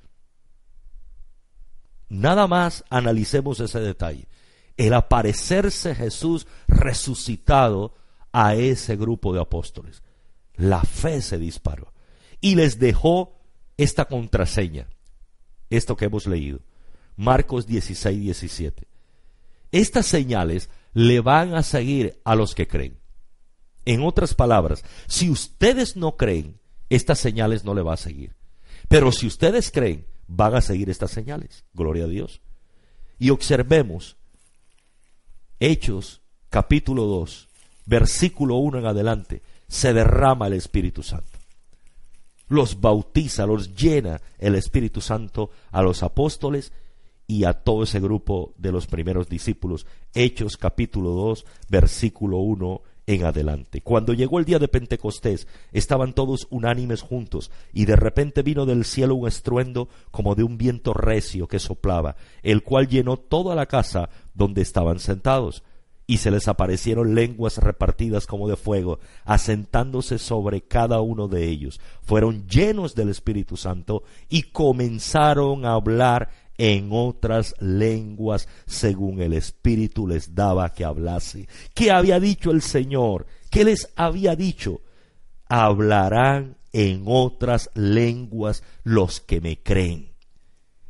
nada más analicemos ese detalle. El aparecerse Jesús resucitado a ese grupo de apóstoles. La fe se disparó y les dejó esta contraseña, esto que hemos leído, Marcos 16, 17. Estas señales le van a seguir a los que creen. En otras palabras, si ustedes no creen, estas señales no le va a seguir. Pero si ustedes creen, van a seguir estas señales. Gloria a Dios. Y observemos Hechos capítulo 2, versículo 1 en adelante, se derrama el Espíritu Santo. Los bautiza, los llena el Espíritu Santo a los apóstoles y a todo ese grupo de los primeros discípulos. Hechos capítulo 2, versículo 1 en adelante. Cuando llegó el día de Pentecostés, estaban todos unánimes juntos, y de repente vino del cielo un estruendo como de un viento recio que soplaba, el cual llenó toda la casa donde estaban sentados y se les aparecieron lenguas repartidas como de fuego, asentándose sobre cada uno de ellos. Fueron llenos del Espíritu Santo y comenzaron a hablar en otras lenguas según el Espíritu les daba que hablase. ¿Qué había dicho el Señor? ¿Qué les había dicho? Hablarán en otras lenguas los que me creen.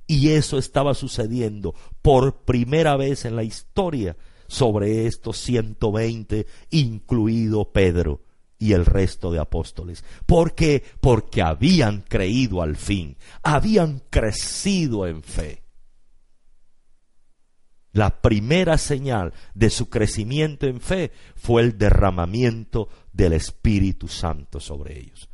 Y eso estaba sucediendo por primera vez en la historia sobre estos 120, incluido Pedro y el resto de apóstoles. ¿Por qué? Porque habían creído al fin, habían crecido en fe. La primera señal de su crecimiento en fe fue el derramamiento del Espíritu Santo sobre ellos.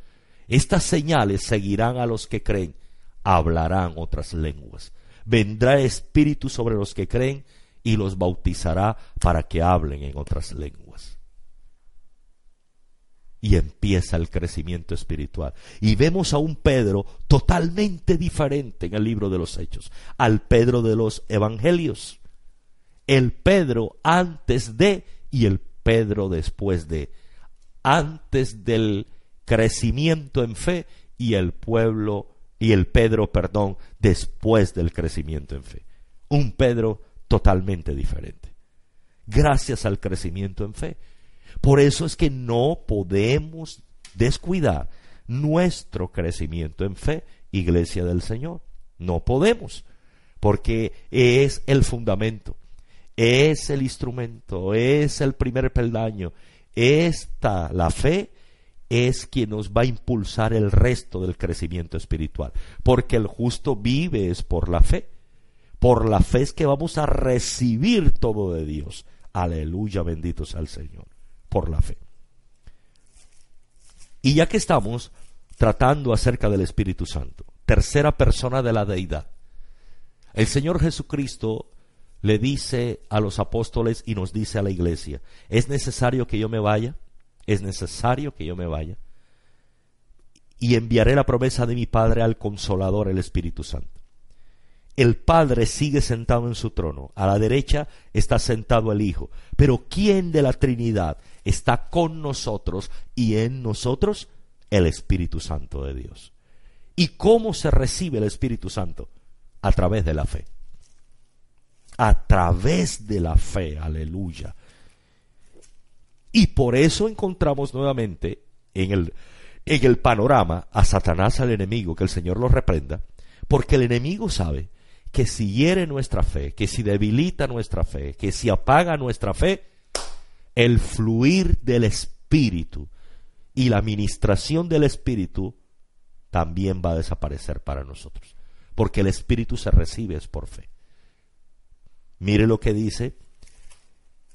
Estas señales seguirán a los que creen, hablarán otras lenguas. Vendrá Espíritu sobre los que creen y los bautizará para que hablen en otras lenguas. Y empieza el crecimiento espiritual. Y vemos a un Pedro totalmente diferente en el libro de los Hechos, al Pedro de los Evangelios. El Pedro antes de y el Pedro después de. Antes del crecimiento en fe y el pueblo y el Pedro, perdón, después del crecimiento en fe. Un Pedro totalmente diferente. Gracias al crecimiento en fe. Por eso es que no podemos descuidar nuestro crecimiento en fe, iglesia del Señor. No podemos, porque es el fundamento, es el instrumento, es el primer peldaño. Esta, la fe, es quien nos va a impulsar el resto del crecimiento espiritual, porque el justo vive es por la fe. Por la fe es que vamos a recibir todo de Dios. Aleluya, bendito sea el Señor. Por la fe. Y ya que estamos tratando acerca del Espíritu Santo, tercera persona de la deidad, el Señor Jesucristo le dice a los apóstoles y nos dice a la iglesia, es necesario que yo me vaya, es necesario que yo me vaya, y enviaré la promesa de mi Padre al consolador, el Espíritu Santo. el Padre sigue sentado en su trono, a la derecha está sentado el Hijo, pero ¿quién de la Trinidad está con nosotros y en nosotros? El Espíritu Santo de Dios. ¿Y cómo se recibe el Espíritu Santo? A través de la fe. A través de la fe, aleluya. Y por eso encontramos nuevamente en el, en el panorama a Satanás al enemigo, que el Señor lo reprenda, porque el enemigo sabe que si hiere nuestra fe, que si debilita nuestra fe, que si apaga nuestra fe, el fluir del Espíritu y la ministración del Espíritu también va a desaparecer para nosotros, porque el Espíritu se recibe es por fe. Mire lo que dice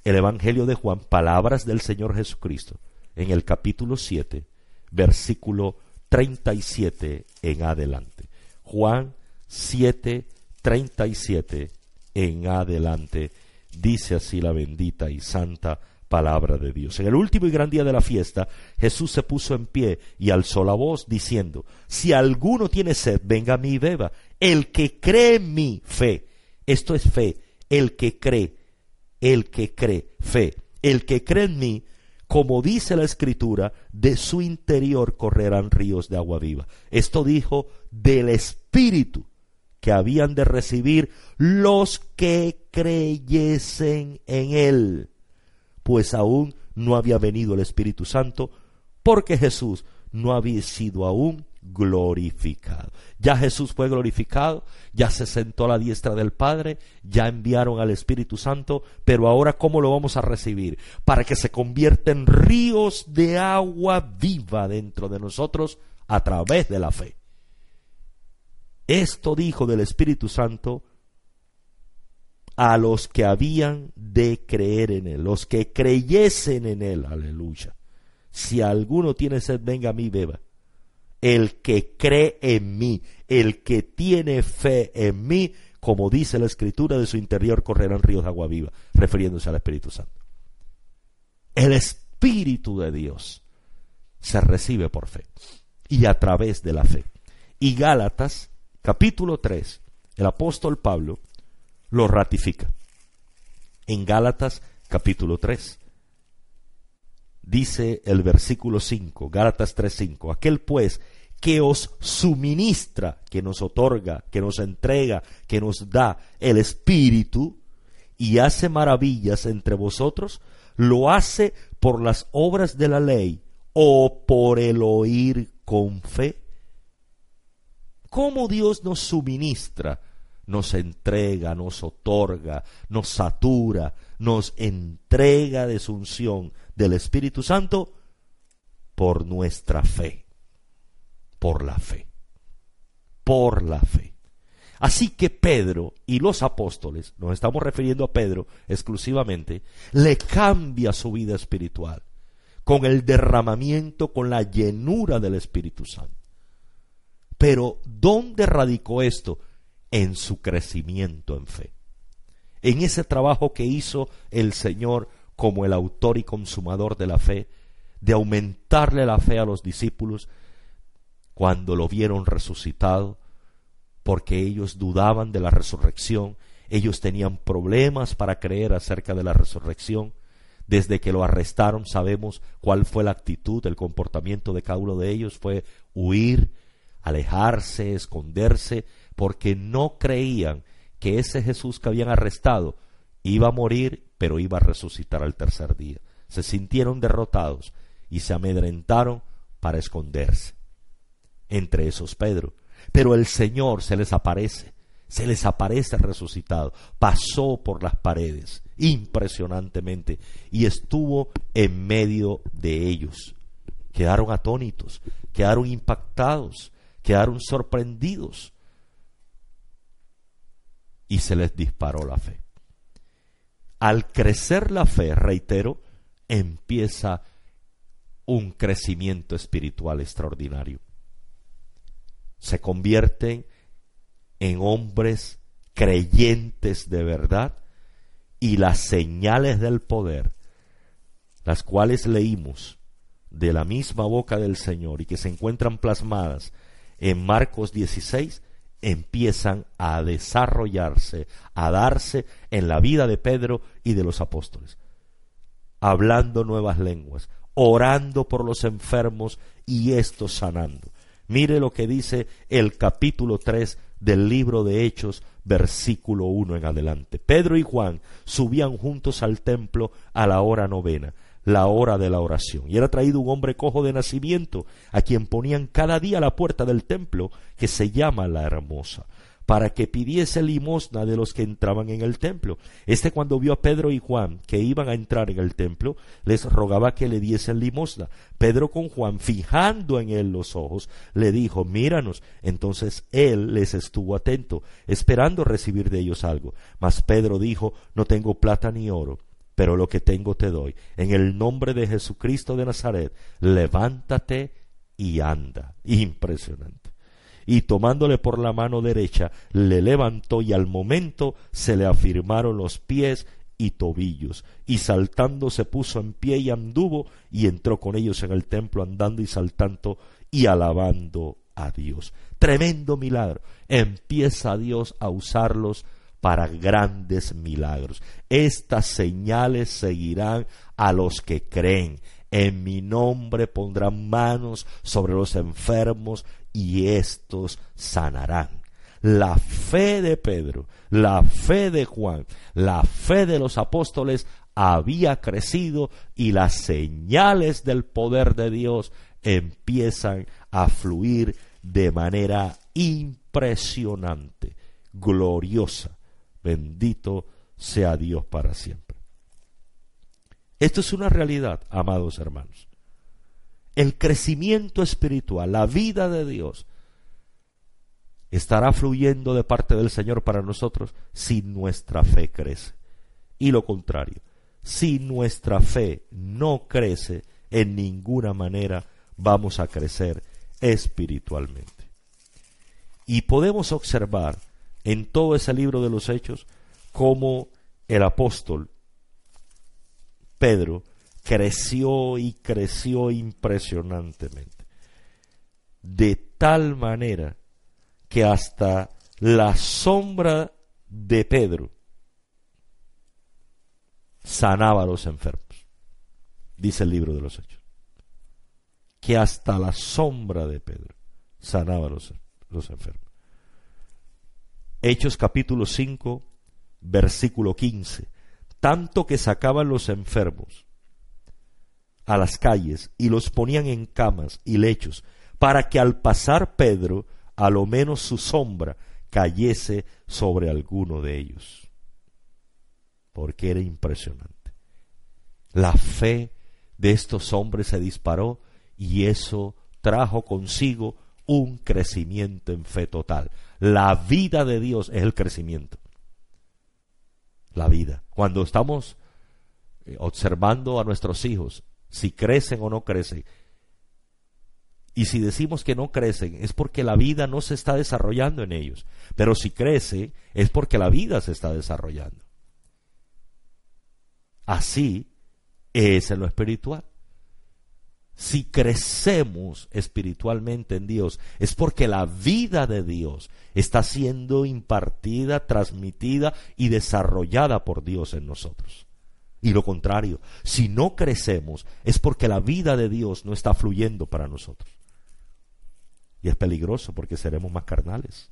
el Evangelio de Juan, palabras del Señor Jesucristo, en el capítulo 7, versículo 37 en adelante. Juan 7, 37 en adelante, dice así la bendita y santa palabra de Dios. En el último y gran día de la fiesta, Jesús se puso en pie y alzó la voz diciendo, si alguno tiene sed, venga a mí y beba. El que cree en mí, fe, esto es fe, el que cree, el que cree, fe, el que cree en mí, como dice la escritura, de su interior correrán ríos de agua viva. Esto dijo del Espíritu que habían de recibir los que creyesen en él, pues aún no había venido el Espíritu Santo, porque Jesús no había sido aún glorificado. Ya Jesús fue glorificado, ya se sentó a la diestra del Padre, ya enviaron al Espíritu Santo, pero ahora ¿cómo lo vamos a recibir? Para que se convierta en ríos de agua viva dentro de nosotros a través de la fe. Esto dijo del Espíritu Santo a los que habían de creer en Él, los que creyesen en Él, aleluya. Si alguno tiene sed, venga a mí, beba. El que cree en mí, el que tiene fe en mí, como dice la Escritura, de su interior correrán ríos de agua viva, refiriéndose al Espíritu Santo. El Espíritu de Dios se recibe por fe y a través de la fe. Y Gálatas capítulo 3, el apóstol Pablo lo ratifica. En Gálatas capítulo 3 dice el versículo 5, Gálatas 3:5, aquel pues que os suministra, que nos otorga, que nos entrega, que nos da el Espíritu y hace maravillas entre vosotros, lo hace por las obras de la ley o por el oír con fe cómo Dios nos suministra, nos entrega, nos otorga, nos satura, nos entrega de su unción del Espíritu Santo por nuestra fe, por la fe, por la fe. Así que Pedro y los apóstoles, nos estamos refiriendo a Pedro exclusivamente, le cambia su vida espiritual con el derramamiento, con la llenura del Espíritu Santo. Pero ¿dónde radicó esto? En su crecimiento en fe. En ese trabajo que hizo el Señor como el autor y consumador de la fe, de aumentarle la fe a los discípulos cuando lo vieron resucitado, porque ellos dudaban de la resurrección, ellos tenían problemas para creer acerca de la resurrección. Desde que lo arrestaron sabemos cuál fue la actitud, el comportamiento de cada uno de ellos, fue huir, alejarse, esconderse, porque no creían que ese Jesús que habían arrestado iba a morir, pero iba a resucitar al tercer día. Se sintieron derrotados y se amedrentaron para esconderse. Entre esos Pedro. Pero el Señor se les aparece, se les aparece resucitado, pasó por las paredes impresionantemente y estuvo en medio de ellos. Quedaron atónitos, quedaron impactados, quedaron sorprendidos y se les disparó la fe. Al crecer la fe, reitero, empieza un crecimiento espiritual extraordinario. Se convierten en hombres creyentes de verdad y las señales del poder, las cuales leímos de la misma boca del Señor y que se encuentran plasmadas en Marcos 16 empiezan a desarrollarse, a darse en la vida de Pedro y de los apóstoles, hablando nuevas lenguas, orando por los enfermos y estos sanando. Mire lo que dice el capítulo 3 del libro de Hechos, versículo 1 en adelante. Pedro y Juan subían juntos al templo a la hora novena, la hora de la oración. Y era traído un hombre cojo de nacimiento, a quien ponían cada día a la puerta del templo, que se llama la hermosa para que pidiese limosna de los que entraban en el templo. Este cuando vio a Pedro y Juan que iban a entrar en el templo, les rogaba que le diesen limosna. Pedro con Juan, fijando en él los ojos, le dijo, míranos. Entonces él les estuvo atento, esperando recibir de ellos algo. Mas Pedro dijo, no tengo plata ni oro pero lo que tengo te doy. En el nombre de Jesucristo de Nazaret, levántate y anda. Impresionante y tomándole por la mano derecha le levantó y al momento se le afirmaron los pies y tobillos, y saltando se puso en pie y anduvo, y entró con ellos en el templo andando y saltando y alabando a Dios. Tremendo milagro. Empieza Dios a usarlos para grandes milagros. Estas señales seguirán a los que creen. En mi nombre pondrán manos sobre los enfermos y éstos sanarán. La fe de Pedro, la fe de Juan, la fe de los apóstoles había crecido y las señales del poder de Dios empiezan a fluir de manera impresionante, gloriosa. Bendito sea Dios para siempre. Esto es una realidad, amados hermanos el crecimiento espiritual, la vida de Dios, estará fluyendo de parte del Señor para nosotros si nuestra fe crece. Y lo contrario, si nuestra fe no crece, en ninguna manera vamos a crecer espiritualmente. Y podemos observar en todo ese libro de los hechos cómo el apóstol Pedro creció y creció impresionantemente. De tal manera que hasta la sombra de Pedro sanaba a los enfermos, dice el libro de los Hechos. Que hasta la sombra de Pedro sanaba a los, los enfermos. Hechos capítulo 5, versículo 15. Tanto que sacaban los enfermos a las calles y los ponían en camas y lechos, para que al pasar Pedro, a lo menos su sombra cayese sobre alguno de ellos. Porque era impresionante. La fe de estos hombres se disparó y eso trajo consigo un crecimiento en fe total. La vida de Dios es el crecimiento. La vida. Cuando estamos eh, observando a nuestros hijos, si crecen o no crecen. Y si decimos que no crecen es porque la vida no se está desarrollando en ellos. Pero si crece es porque la vida se está desarrollando. Así es en lo espiritual. Si crecemos espiritualmente en Dios es porque la vida de Dios está siendo impartida, transmitida y desarrollada por Dios en nosotros. Y lo contrario, si no crecemos es porque la vida de Dios no está fluyendo para nosotros. Y es peligroso porque seremos más carnales.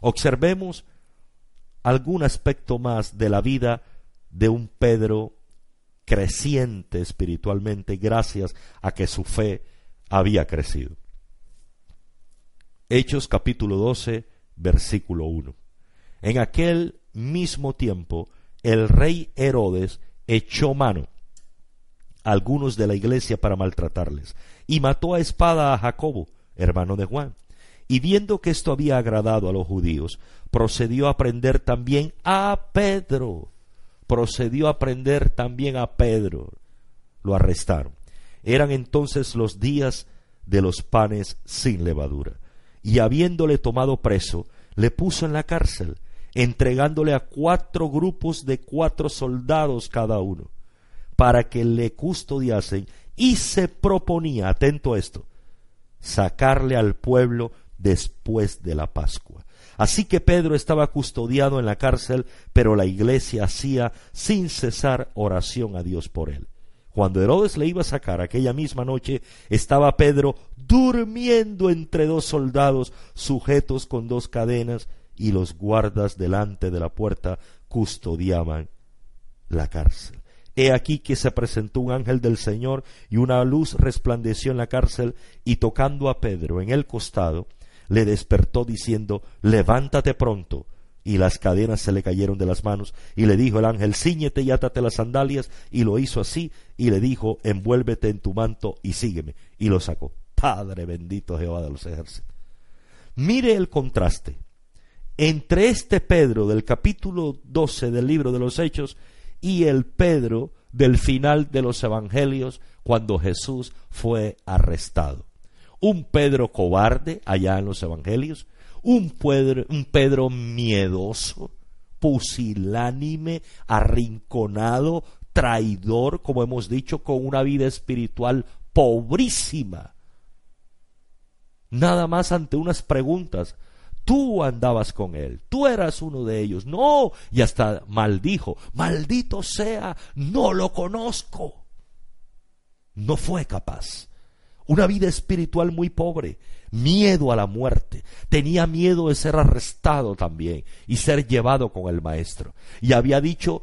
Observemos algún aspecto más de la vida de un Pedro creciente espiritualmente gracias a que su fe había crecido. Hechos capítulo 12, versículo 1. En aquel mismo tiempo el rey Herodes echó mano a algunos de la iglesia para maltratarles, y mató a espada a Jacobo, hermano de Juan. Y viendo que esto había agradado a los judíos, procedió a prender también a Pedro. Procedió a prender también a Pedro. Lo arrestaron. Eran entonces los días de los panes sin levadura. Y habiéndole tomado preso, le puso en la cárcel entregándole a cuatro grupos de cuatro soldados cada uno, para que le custodiasen, y se proponía, atento a esto, sacarle al pueblo después de la Pascua. Así que Pedro estaba custodiado en la cárcel, pero la iglesia hacía sin cesar oración a Dios por él. Cuando Herodes le iba a sacar aquella misma noche, estaba Pedro durmiendo entre dos soldados sujetos con dos cadenas y los guardas delante de la puerta custodiaban la cárcel. He aquí que se presentó un ángel del Señor y una luz resplandeció en la cárcel y tocando a Pedro en el costado, le despertó diciendo, levántate pronto. Y las cadenas se le cayeron de las manos, y le dijo el ángel, ciñete y átate las sandalias, y lo hizo así, y le dijo, envuélvete en tu manto y sígueme, y lo sacó. Padre bendito Jehová de los ejércitos. Mire el contraste entre este Pedro del capítulo 12 del libro de los Hechos y el Pedro del final de los Evangelios cuando Jesús fue arrestado un Pedro cobarde allá en los evangelios, un Pedro, un Pedro miedoso, pusilánime, arrinconado, traidor, como hemos dicho, con una vida espiritual pobrísima. Nada más ante unas preguntas. Tú andabas con él, tú eras uno de ellos. No, y hasta maldijo, maldito sea, no lo conozco. No fue capaz una vida espiritual muy pobre, miedo a la muerte, tenía miedo de ser arrestado también y ser llevado con el maestro. Y había dicho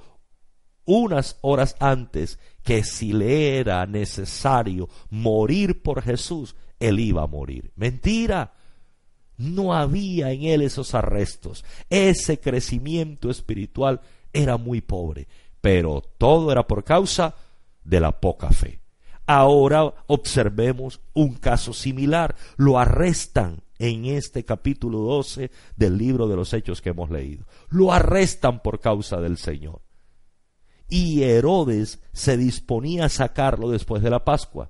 unas horas antes que si le era necesario morir por Jesús, él iba a morir. Mentira. No había en él esos arrestos. Ese crecimiento espiritual era muy pobre, pero todo era por causa de la poca fe. Ahora observemos un caso similar. Lo arrestan en este capítulo 12 del libro de los Hechos que hemos leído. Lo arrestan por causa del Señor. Y Herodes se disponía a sacarlo después de la Pascua.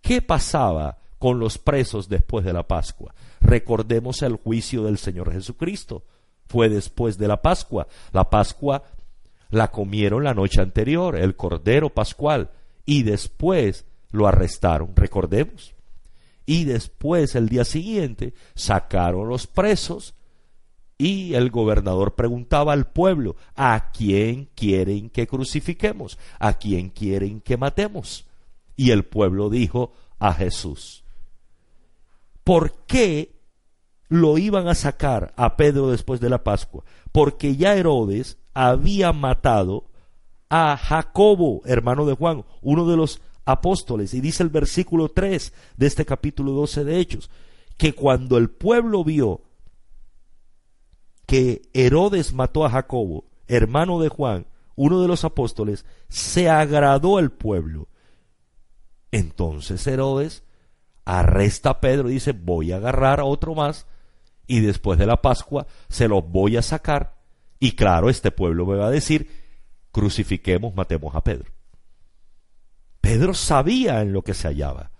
¿Qué pasaba con los presos después de la Pascua? Recordemos el juicio del Señor Jesucristo. Fue después de la Pascua. La Pascua la comieron la noche anterior, el Cordero Pascual y después lo arrestaron, recordemos. Y después, el día siguiente, sacaron los presos y el gobernador preguntaba al pueblo, ¿a quién quieren que crucifiquemos? ¿A quién quieren que matemos? Y el pueblo dijo, a Jesús. ¿Por qué lo iban a sacar a Pedro después de la Pascua? Porque ya Herodes había matado a Jacobo, hermano de Juan, uno de los apóstoles, y dice el versículo 3 de este capítulo 12 de Hechos, que cuando el pueblo vio que Herodes mató a Jacobo, hermano de Juan, uno de los apóstoles, se agradó el pueblo. Entonces Herodes arresta a Pedro y dice, voy a agarrar a otro más y después de la Pascua se los voy a sacar. Y claro, este pueblo me va a decir, crucifiquemos, matemos a Pedro. Pedro sabía en lo que se hallaba.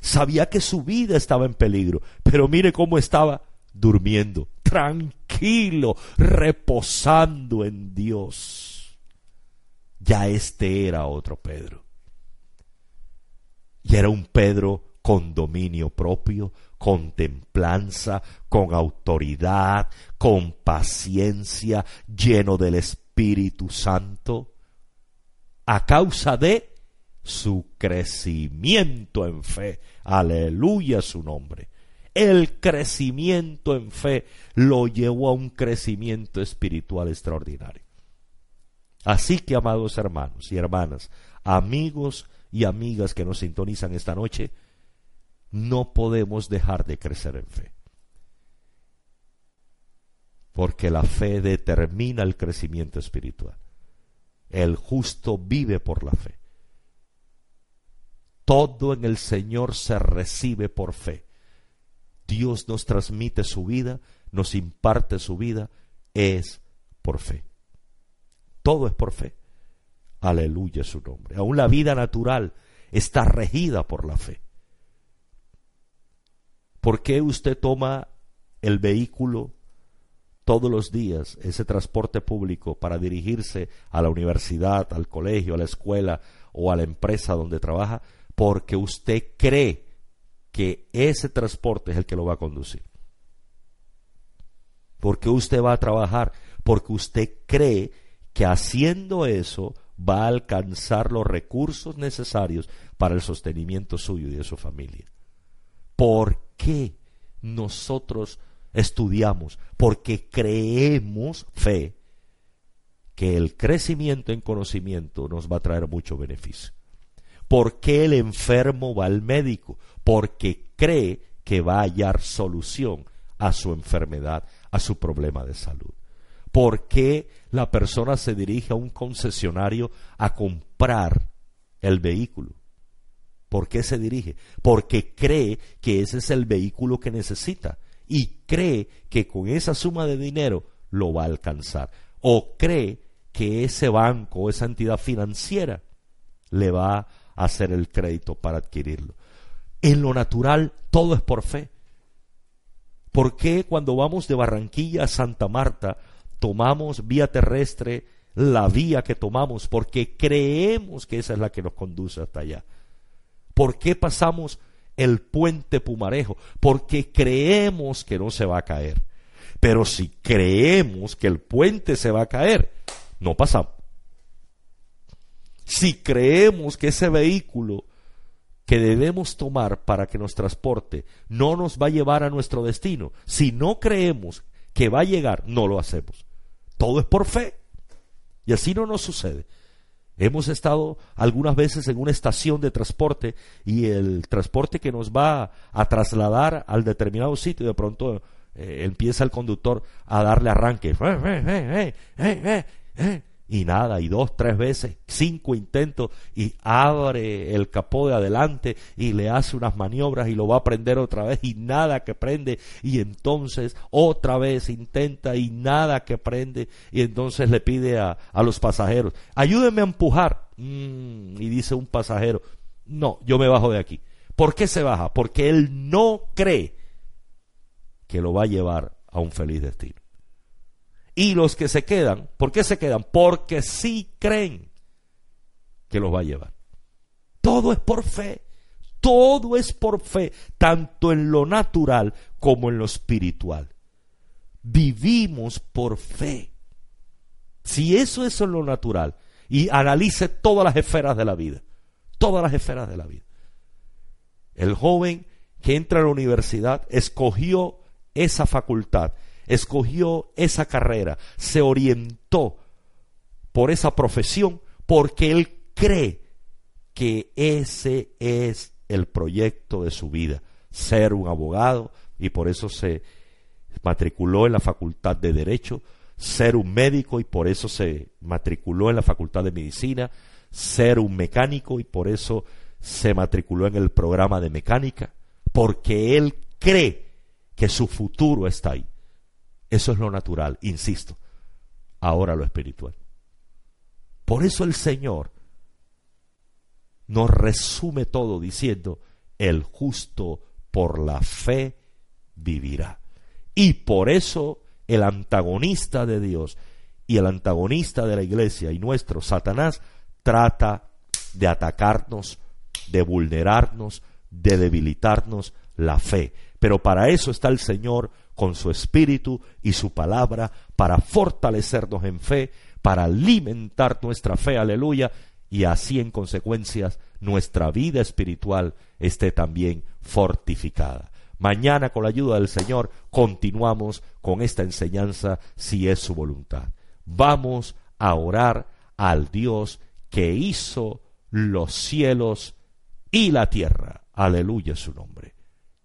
Sabía que su vida estaba en peligro, pero mire cómo estaba durmiendo, tranquilo, reposando en Dios. Ya este era otro Pedro. Y era un Pedro con dominio propio, con templanza, con autoridad, con paciencia, lleno del Espíritu Espíritu Santo a causa de su crecimiento en fe. Aleluya su nombre. El crecimiento en fe lo llevó a un crecimiento espiritual extraordinario. Así que, amados hermanos y hermanas, amigos y amigas que nos sintonizan esta noche, no podemos dejar de crecer en fe porque la fe determina el crecimiento espiritual. El justo vive por la fe. Todo en el Señor se recibe por fe. Dios nos transmite su vida, nos imparte su vida, es por fe. Todo es por fe. Aleluya su nombre. Aún la vida natural está regida por la fe. ¿Por qué usted toma el vehículo todos los días ese transporte público para dirigirse a la universidad, al colegio, a la escuela o a la empresa donde trabaja, porque usted cree que ese transporte es el que lo va a conducir. Porque usted va a trabajar, porque usted cree que haciendo eso va a alcanzar los recursos necesarios para el sostenimiento suyo y de su familia. ¿Por qué nosotros estudiamos? Porque creemos fe que el crecimiento en conocimiento nos va a traer mucho beneficio. ¿Por qué el enfermo va al médico? Porque cree que va a hallar solución a su enfermedad, a su problema de salud. ¿Por qué la persona se dirige a un concesionario a comprar el vehículo? ¿Por qué se dirige? Porque cree que ese es el vehículo que necesita y cree que con esa suma de dinero lo va a alcanzar. O cree que ese banco o esa entidad financiera le va a hacer el crédito para adquirirlo. En lo natural todo es por fe. ¿Por qué cuando vamos de Barranquilla a Santa Marta tomamos vía terrestre la vía que tomamos? Porque creemos que esa es la que nos conduce hasta allá. ¿Por qué pasamos el puente Pumarejo? Porque creemos que no se va a caer. Pero si creemos que el puente se va a caer, no pasamos. Si creemos que ese vehículo que debemos tomar para que nos transporte no nos va a llevar a nuestro destino, si no creemos que va a llegar, no lo hacemos. Todo es por fe. Y así no nos sucede. Hemos estado algunas veces en una estación de transporte y el transporte que nos va a trasladar al determinado sitio, de pronto eh, empieza el conductor a darle arranque. Eh, eh, y nada, y dos, tres veces, cinco intentos, y abre el capó de adelante y le hace unas maniobras y lo va a prender otra vez y nada que prende, y entonces otra vez intenta y nada que prende, y entonces le pide a, a los pasajeros, ayúdenme a empujar. Mm, y dice un pasajero, no, yo me bajo de aquí. ¿Por qué se baja? Porque él no cree que lo va a llevar a un feliz destino. Y los que se quedan, ¿por qué se quedan? Porque sí creen que los va a llevar. Todo es por fe. Todo es por fe, tanto en lo natural como en lo espiritual. Vivimos por fe. Si eso es en lo natural, y analice todas las esferas de la vida, todas las esferas de la vida. El joven que entra a la universidad escogió esa facultad escogió esa carrera, se orientó por esa profesión porque él cree que ese es el proyecto de su vida, ser un abogado y por eso se matriculó en la facultad de derecho, ser un médico y por eso se matriculó en la facultad de medicina, ser un mecánico y por eso se matriculó en el programa de mecánica, porque él cree que su futuro está ahí. Eso es lo natural, insisto. Ahora lo espiritual. Por eso el Señor nos resume todo diciendo, el justo por la fe vivirá. Y por eso el antagonista de Dios y el antagonista de la iglesia y nuestro Satanás trata de atacarnos, de vulnerarnos, de debilitarnos la fe. Pero para eso está el Señor con su espíritu y su palabra para fortalecernos en fe, para alimentar nuestra fe, aleluya, y así en consecuencias nuestra vida espiritual esté también fortificada. Mañana con la ayuda del Señor continuamos con esta enseñanza si es su voluntad. Vamos a orar al Dios que hizo los cielos y la tierra. Aleluya su nombre.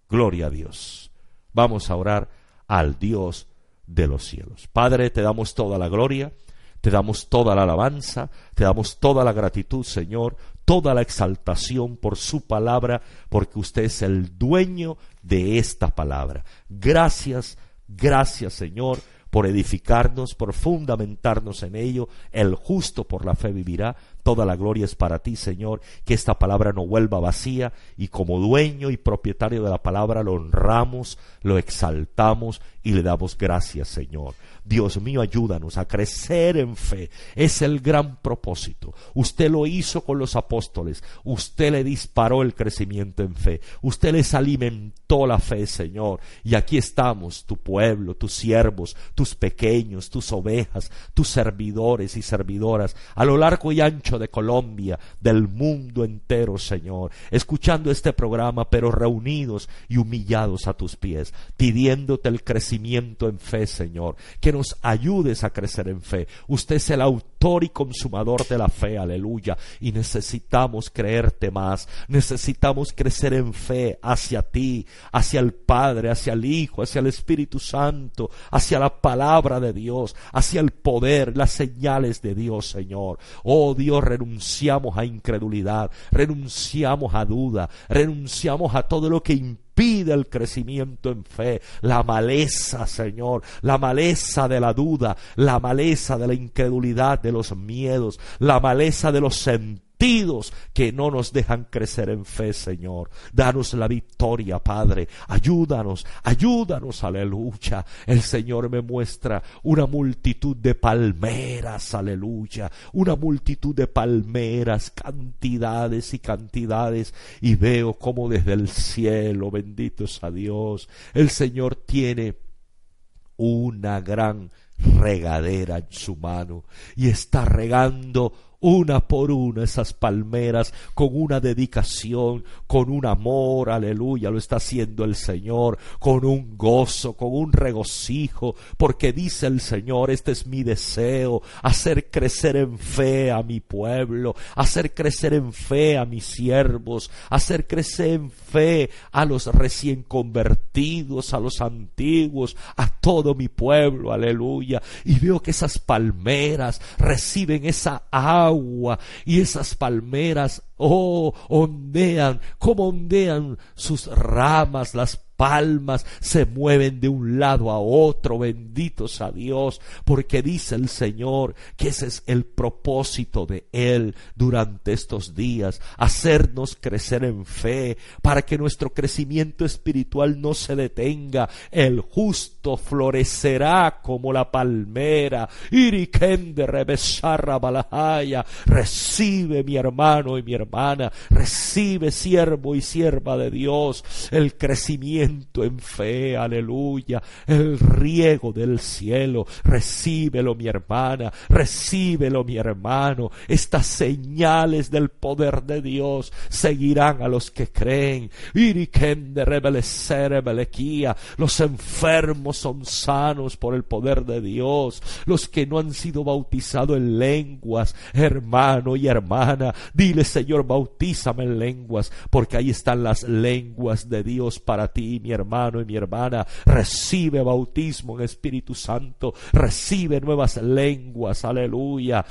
Gloria a Dios. Vamos a orar al Dios de los cielos. Padre, te damos toda la gloria, te damos toda la alabanza, te damos toda la gratitud, Señor, toda la exaltación por su palabra, porque usted es el dueño de esta palabra. Gracias, gracias, Señor, por edificarnos, por fundamentarnos en ello. El justo por la fe vivirá. Toda la gloria es para ti, Señor. Que esta palabra no vuelva vacía y como dueño y propietario de la palabra lo honramos, lo exaltamos y le damos gracias, Señor. Dios mío, ayúdanos a crecer en fe. Es el gran propósito. Usted lo hizo con los apóstoles. Usted le disparó el crecimiento en fe. Usted les alimentó la fe, Señor. Y aquí estamos, tu pueblo, tus siervos, tus pequeños, tus ovejas, tus servidores y servidoras, a lo largo y ancho de Colombia, del mundo entero, Señor, escuchando este programa, pero reunidos y humillados a tus pies, pidiéndote el crecimiento en fe, Señor, que nos ayudes a crecer en fe. Usted es el autor y consumador de la fe, aleluya, y necesitamos creerte más, necesitamos crecer en fe hacia ti, hacia el Padre, hacia el Hijo, hacia el Espíritu Santo, hacia la palabra de Dios, hacia el poder, las señales de Dios, Señor. Oh Dios, renunciamos a incredulidad, renunciamos a duda, renunciamos a todo lo que impide el crecimiento en fe, la maleza, Señor, la maleza de la duda, la maleza de la incredulidad, de los miedos, la maleza de los sentidos que no nos dejan crecer en fe, Señor. Danos la victoria, Padre. Ayúdanos, ayúdanos, aleluya. El Señor me muestra una multitud de palmeras, aleluya. Una multitud de palmeras, cantidades y cantidades. Y veo como desde el cielo, bendito a Dios, el Señor tiene una gran regadera en su mano y está regando una por una esas palmeras con una dedicación, con un amor, aleluya, lo está haciendo el Señor, con un gozo, con un regocijo, porque dice el Señor, este es mi deseo, hacer crecer en fe a mi pueblo, hacer crecer en fe a mis siervos, hacer crecer en fe a los recién convertidos, a los antiguos, a todo mi pueblo, aleluya. Y veo que esas palmeras reciben esa agua y esas palmeras, oh, ondean, como ondean sus ramas, las palmas se mueven de un lado a otro, benditos a Dios, porque dice el Señor que ese es el propósito de Él durante estos días, hacernos crecer en fe, para que nuestro crecimiento espiritual no se detenga, el justo florecerá como la palmera, irikende rebesarra balahaya, recibe mi hermano y mi hermana, recibe siervo y sierva de Dios, el crecimiento en fe, aleluya, el riego del cielo, recíbelo mi hermana, recíbelo mi hermano, estas señales del poder de Dios seguirán a los que creen, los enfermos son sanos por el poder de Dios, los que no han sido bautizados en lenguas, hermano y hermana, dile Señor, bautízame en lenguas, porque ahí están las lenguas de Dios para ti, mi hermano y mi hermana, recibe bautismo en Espíritu Santo, recibe nuevas lenguas, aleluya.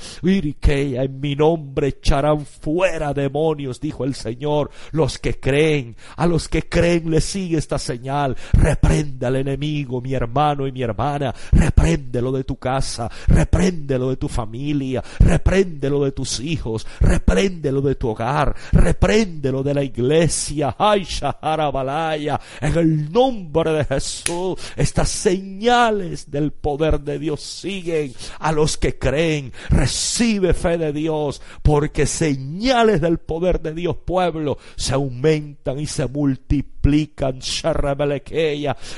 que en mi nombre echarán fuera demonios, dijo el Señor, los que creen, a los que creen le sigue esta señal, reprende al enemigo, mi hermano y mi hermana, repréndelo de tu casa, repréndelo de tu familia, repréndelo de tus hijos, repréndelo de tu hogar, repréndelo de la iglesia, ay, Shaharabalaya, el nombre de Jesús, estas señales del poder de Dios siguen a los que creen. Recibe fe de Dios, porque señales del poder de Dios, pueblo, se aumentan y se multiplican.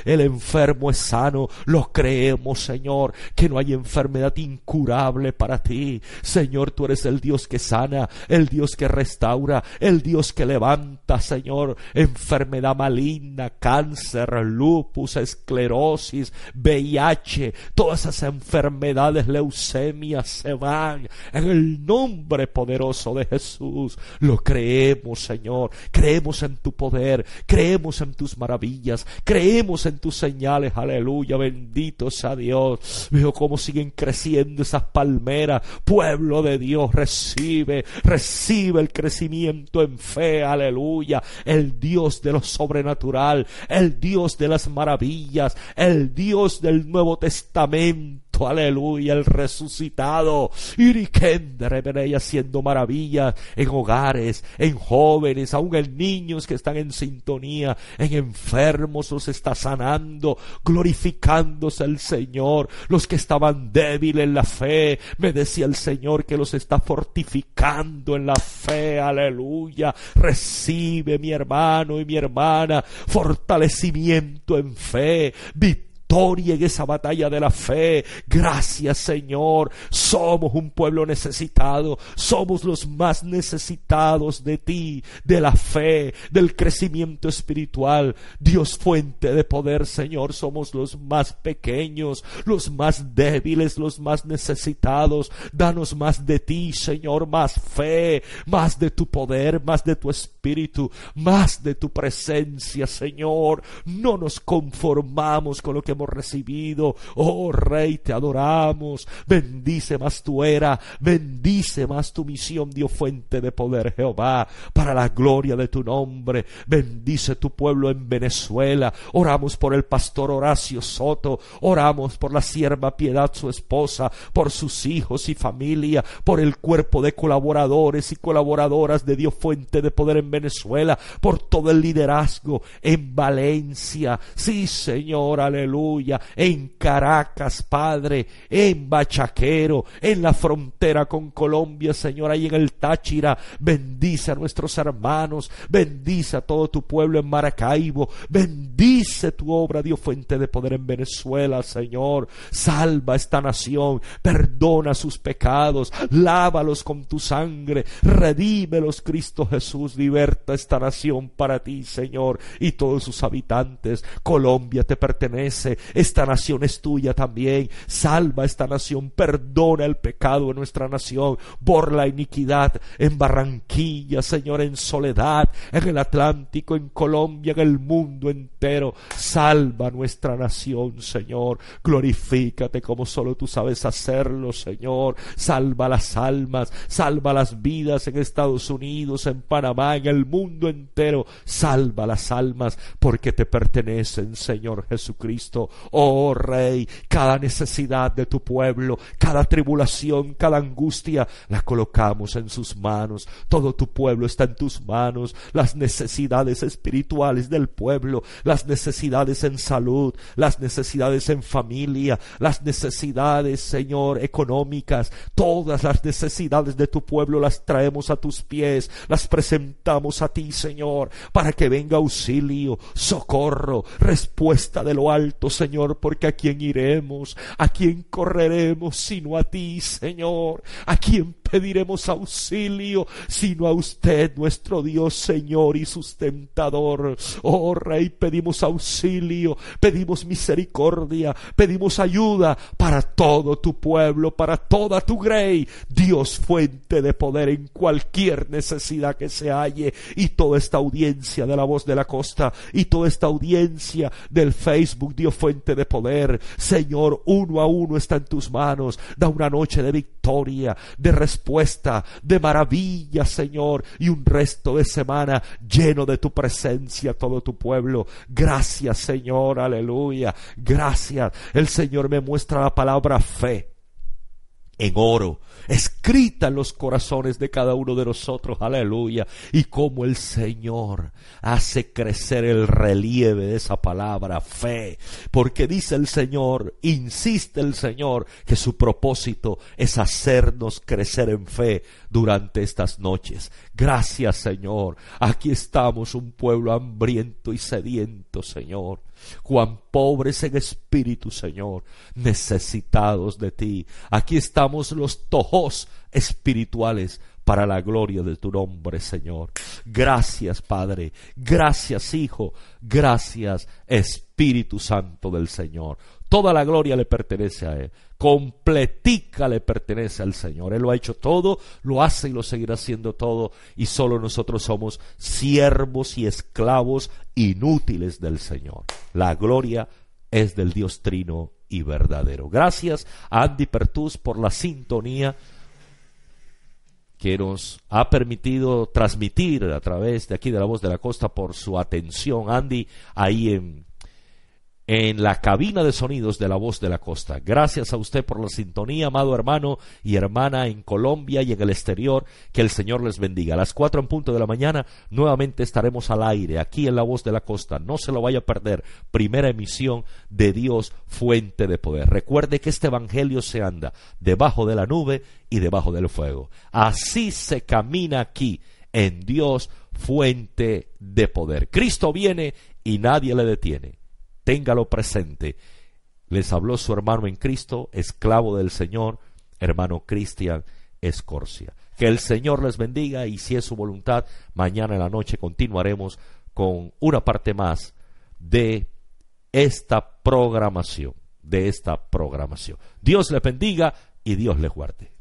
El enfermo es sano, lo creemos, Señor, que no hay enfermedad incurable para ti. Señor, tú eres el Dios que sana, el Dios que restaura, el Dios que levanta, Señor, enfermedad maligna, cáncer, lupus, esclerosis, VIH, todas esas enfermedades, leucemia se van en el nombre poderoso de Jesús. Lo creemos, Señor. Creemos en tu poder, creemos en tus maravillas, creemos en tus señales. Aleluya, bendito sea Dios. Veo cómo siguen creciendo esas palmeras. Pueblo de Dios, recibe, recibe el crecimiento en fe. Aleluya. El Dios de lo sobrenatural, el Dios de las maravillas, el Dios del Nuevo Testamento Aleluya, el resucitado, Irikendere, haciendo maravillas en hogares, en jóvenes, aún en niños que están en sintonía, en enfermos los está sanando, glorificándose el Señor, los que estaban débiles en la fe, me decía el Señor que los está fortificando en la fe, aleluya, recibe mi hermano y mi hermana, fortalecimiento en fe, victoria en esa batalla de la fe. Gracias Señor. Somos un pueblo necesitado. Somos los más necesitados de ti, de la fe, del crecimiento espiritual. Dios fuente de poder Señor. Somos los más pequeños, los más débiles, los más necesitados. Danos más de ti Señor, más fe, más de tu poder, más de tu espíritu, más de tu presencia Señor. No nos conformamos con lo que hemos recibido. Oh Rey, te adoramos. Bendice más tu era, bendice más tu misión, Dios fuente de poder, Jehová, para la gloria de tu nombre. Bendice tu pueblo en Venezuela. Oramos por el pastor Horacio Soto, oramos por la sierva Piedad, su esposa, por sus hijos y familia, por el cuerpo de colaboradores y colaboradoras de Dios fuente de poder en Venezuela, por todo el liderazgo en Valencia. Sí, Señor, aleluya en Caracas, Padre, en Bachaquero, en la frontera con Colombia, Señor, ahí en el Táchira. Bendice a nuestros hermanos, bendice a todo tu pueblo en Maracaibo, bendice tu obra, Dios fuente de poder en Venezuela, Señor. Salva esta nación, perdona sus pecados, lávalos con tu sangre, redímelos, Cristo Jesús, liberta esta nación para ti, Señor, y todos sus habitantes. Colombia te pertenece, esta nación es tuya también. Salva esta nación, perdona el pecado de nuestra nación, por la iniquidad en Barranquilla, Señor, en Soledad, en el Atlántico, en Colombia, en el mundo entero. Salva nuestra nación, Señor. Glorifícate como solo tú sabes hacerlo, Señor. Salva las almas, salva las vidas en Estados Unidos, en Panamá, en el mundo entero. Salva las almas porque te pertenecen, Señor Jesucristo. Oh Rey, cada necesidad de tu pueblo, cada tribulación, cada angustia, la colocamos en sus manos. Todo tu pueblo está en tus manos. Las necesidades espirituales del pueblo, las necesidades en salud, las necesidades en familia, las necesidades, Señor, económicas, todas las necesidades de tu pueblo las traemos a tus pies, las presentamos a ti, Señor, para que venga auxilio, socorro, respuesta de lo alto, Señor, porque a quién iremos, a quién correremos, sino a ti, Señor, a quién pediremos auxilio, sino a usted, nuestro Dios, Señor y sustentador. Oh Rey, pedimos auxilio, pedimos misericordia, pedimos ayuda para todo tu pueblo, para toda tu grey, Dios fuente de poder en cualquier necesidad que se halle, y toda esta audiencia de la voz de la costa, y toda esta audiencia del Facebook, Dios fuente de poder, Señor, uno a uno está en tus manos, da una noche de victoria, de respuesta, de maravilla, Señor, y un resto de semana lleno de tu presencia, todo tu pueblo. Gracias, Señor, aleluya. Gracias. El Señor me muestra la palabra fe en oro, escrita en los corazones de cada uno de nosotros, aleluya, y como el Señor hace crecer el relieve de esa palabra, fe, porque dice el Señor, insiste el Señor, que su propósito es hacernos crecer en fe durante estas noches. Gracias, Señor, aquí estamos un pueblo hambriento y sediento, Señor cuán pobres en espíritu, Señor, necesitados de ti. Aquí estamos los tojos espirituales para la gloria de tu nombre, Señor. Gracias, Padre. Gracias, Hijo. Gracias, Espíritu Santo del Señor. Toda la gloria le pertenece a Él. Completica le pertenece al Señor. Él lo ha hecho todo, lo hace y lo seguirá haciendo todo. Y solo nosotros somos siervos y esclavos inútiles del Señor. La gloria es del Dios trino y verdadero. Gracias a Andy Pertus por la sintonía que nos ha permitido transmitir a través de aquí de la voz de la costa por su atención. Andy, ahí en en la cabina de sonidos de la voz de la costa. Gracias a usted por la sintonía, amado hermano y hermana en Colombia y en el exterior. Que el Señor les bendiga. A las cuatro en punto de la mañana nuevamente estaremos al aire aquí en la voz de la costa. No se lo vaya a perder. Primera emisión de Dios, fuente de poder. Recuerde que este evangelio se anda debajo de la nube y debajo del fuego. Así se camina aquí en Dios, fuente de poder. Cristo viene y nadie le detiene téngalo presente. Les habló su hermano en Cristo, esclavo del Señor, hermano Cristian Escorcia. Que el Señor les bendiga y si es su voluntad, mañana en la noche continuaremos con una parte más de esta programación, de esta programación. Dios les bendiga y Dios les guarde.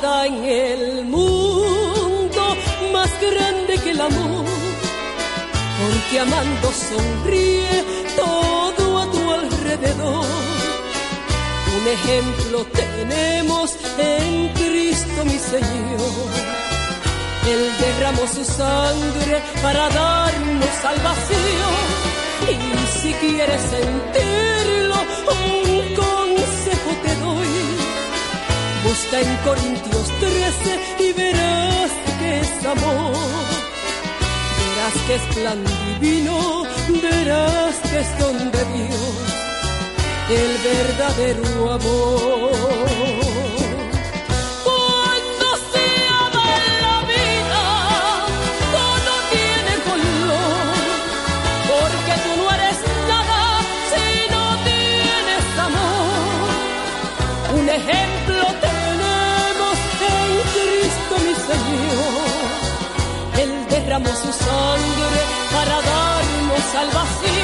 Nada en el mundo más grande que el amor, porque amando sonríe todo a tu alrededor. Un ejemplo tenemos en Cristo mi Señor. Él derramó su sangre para darnos salvación. Y si quieres sentirlo, Busca en Corintios 13 y verás que es amor. Verás que es plan divino, verás que es don de Dios, el verdadero amor. Su sangre para darnos salvación.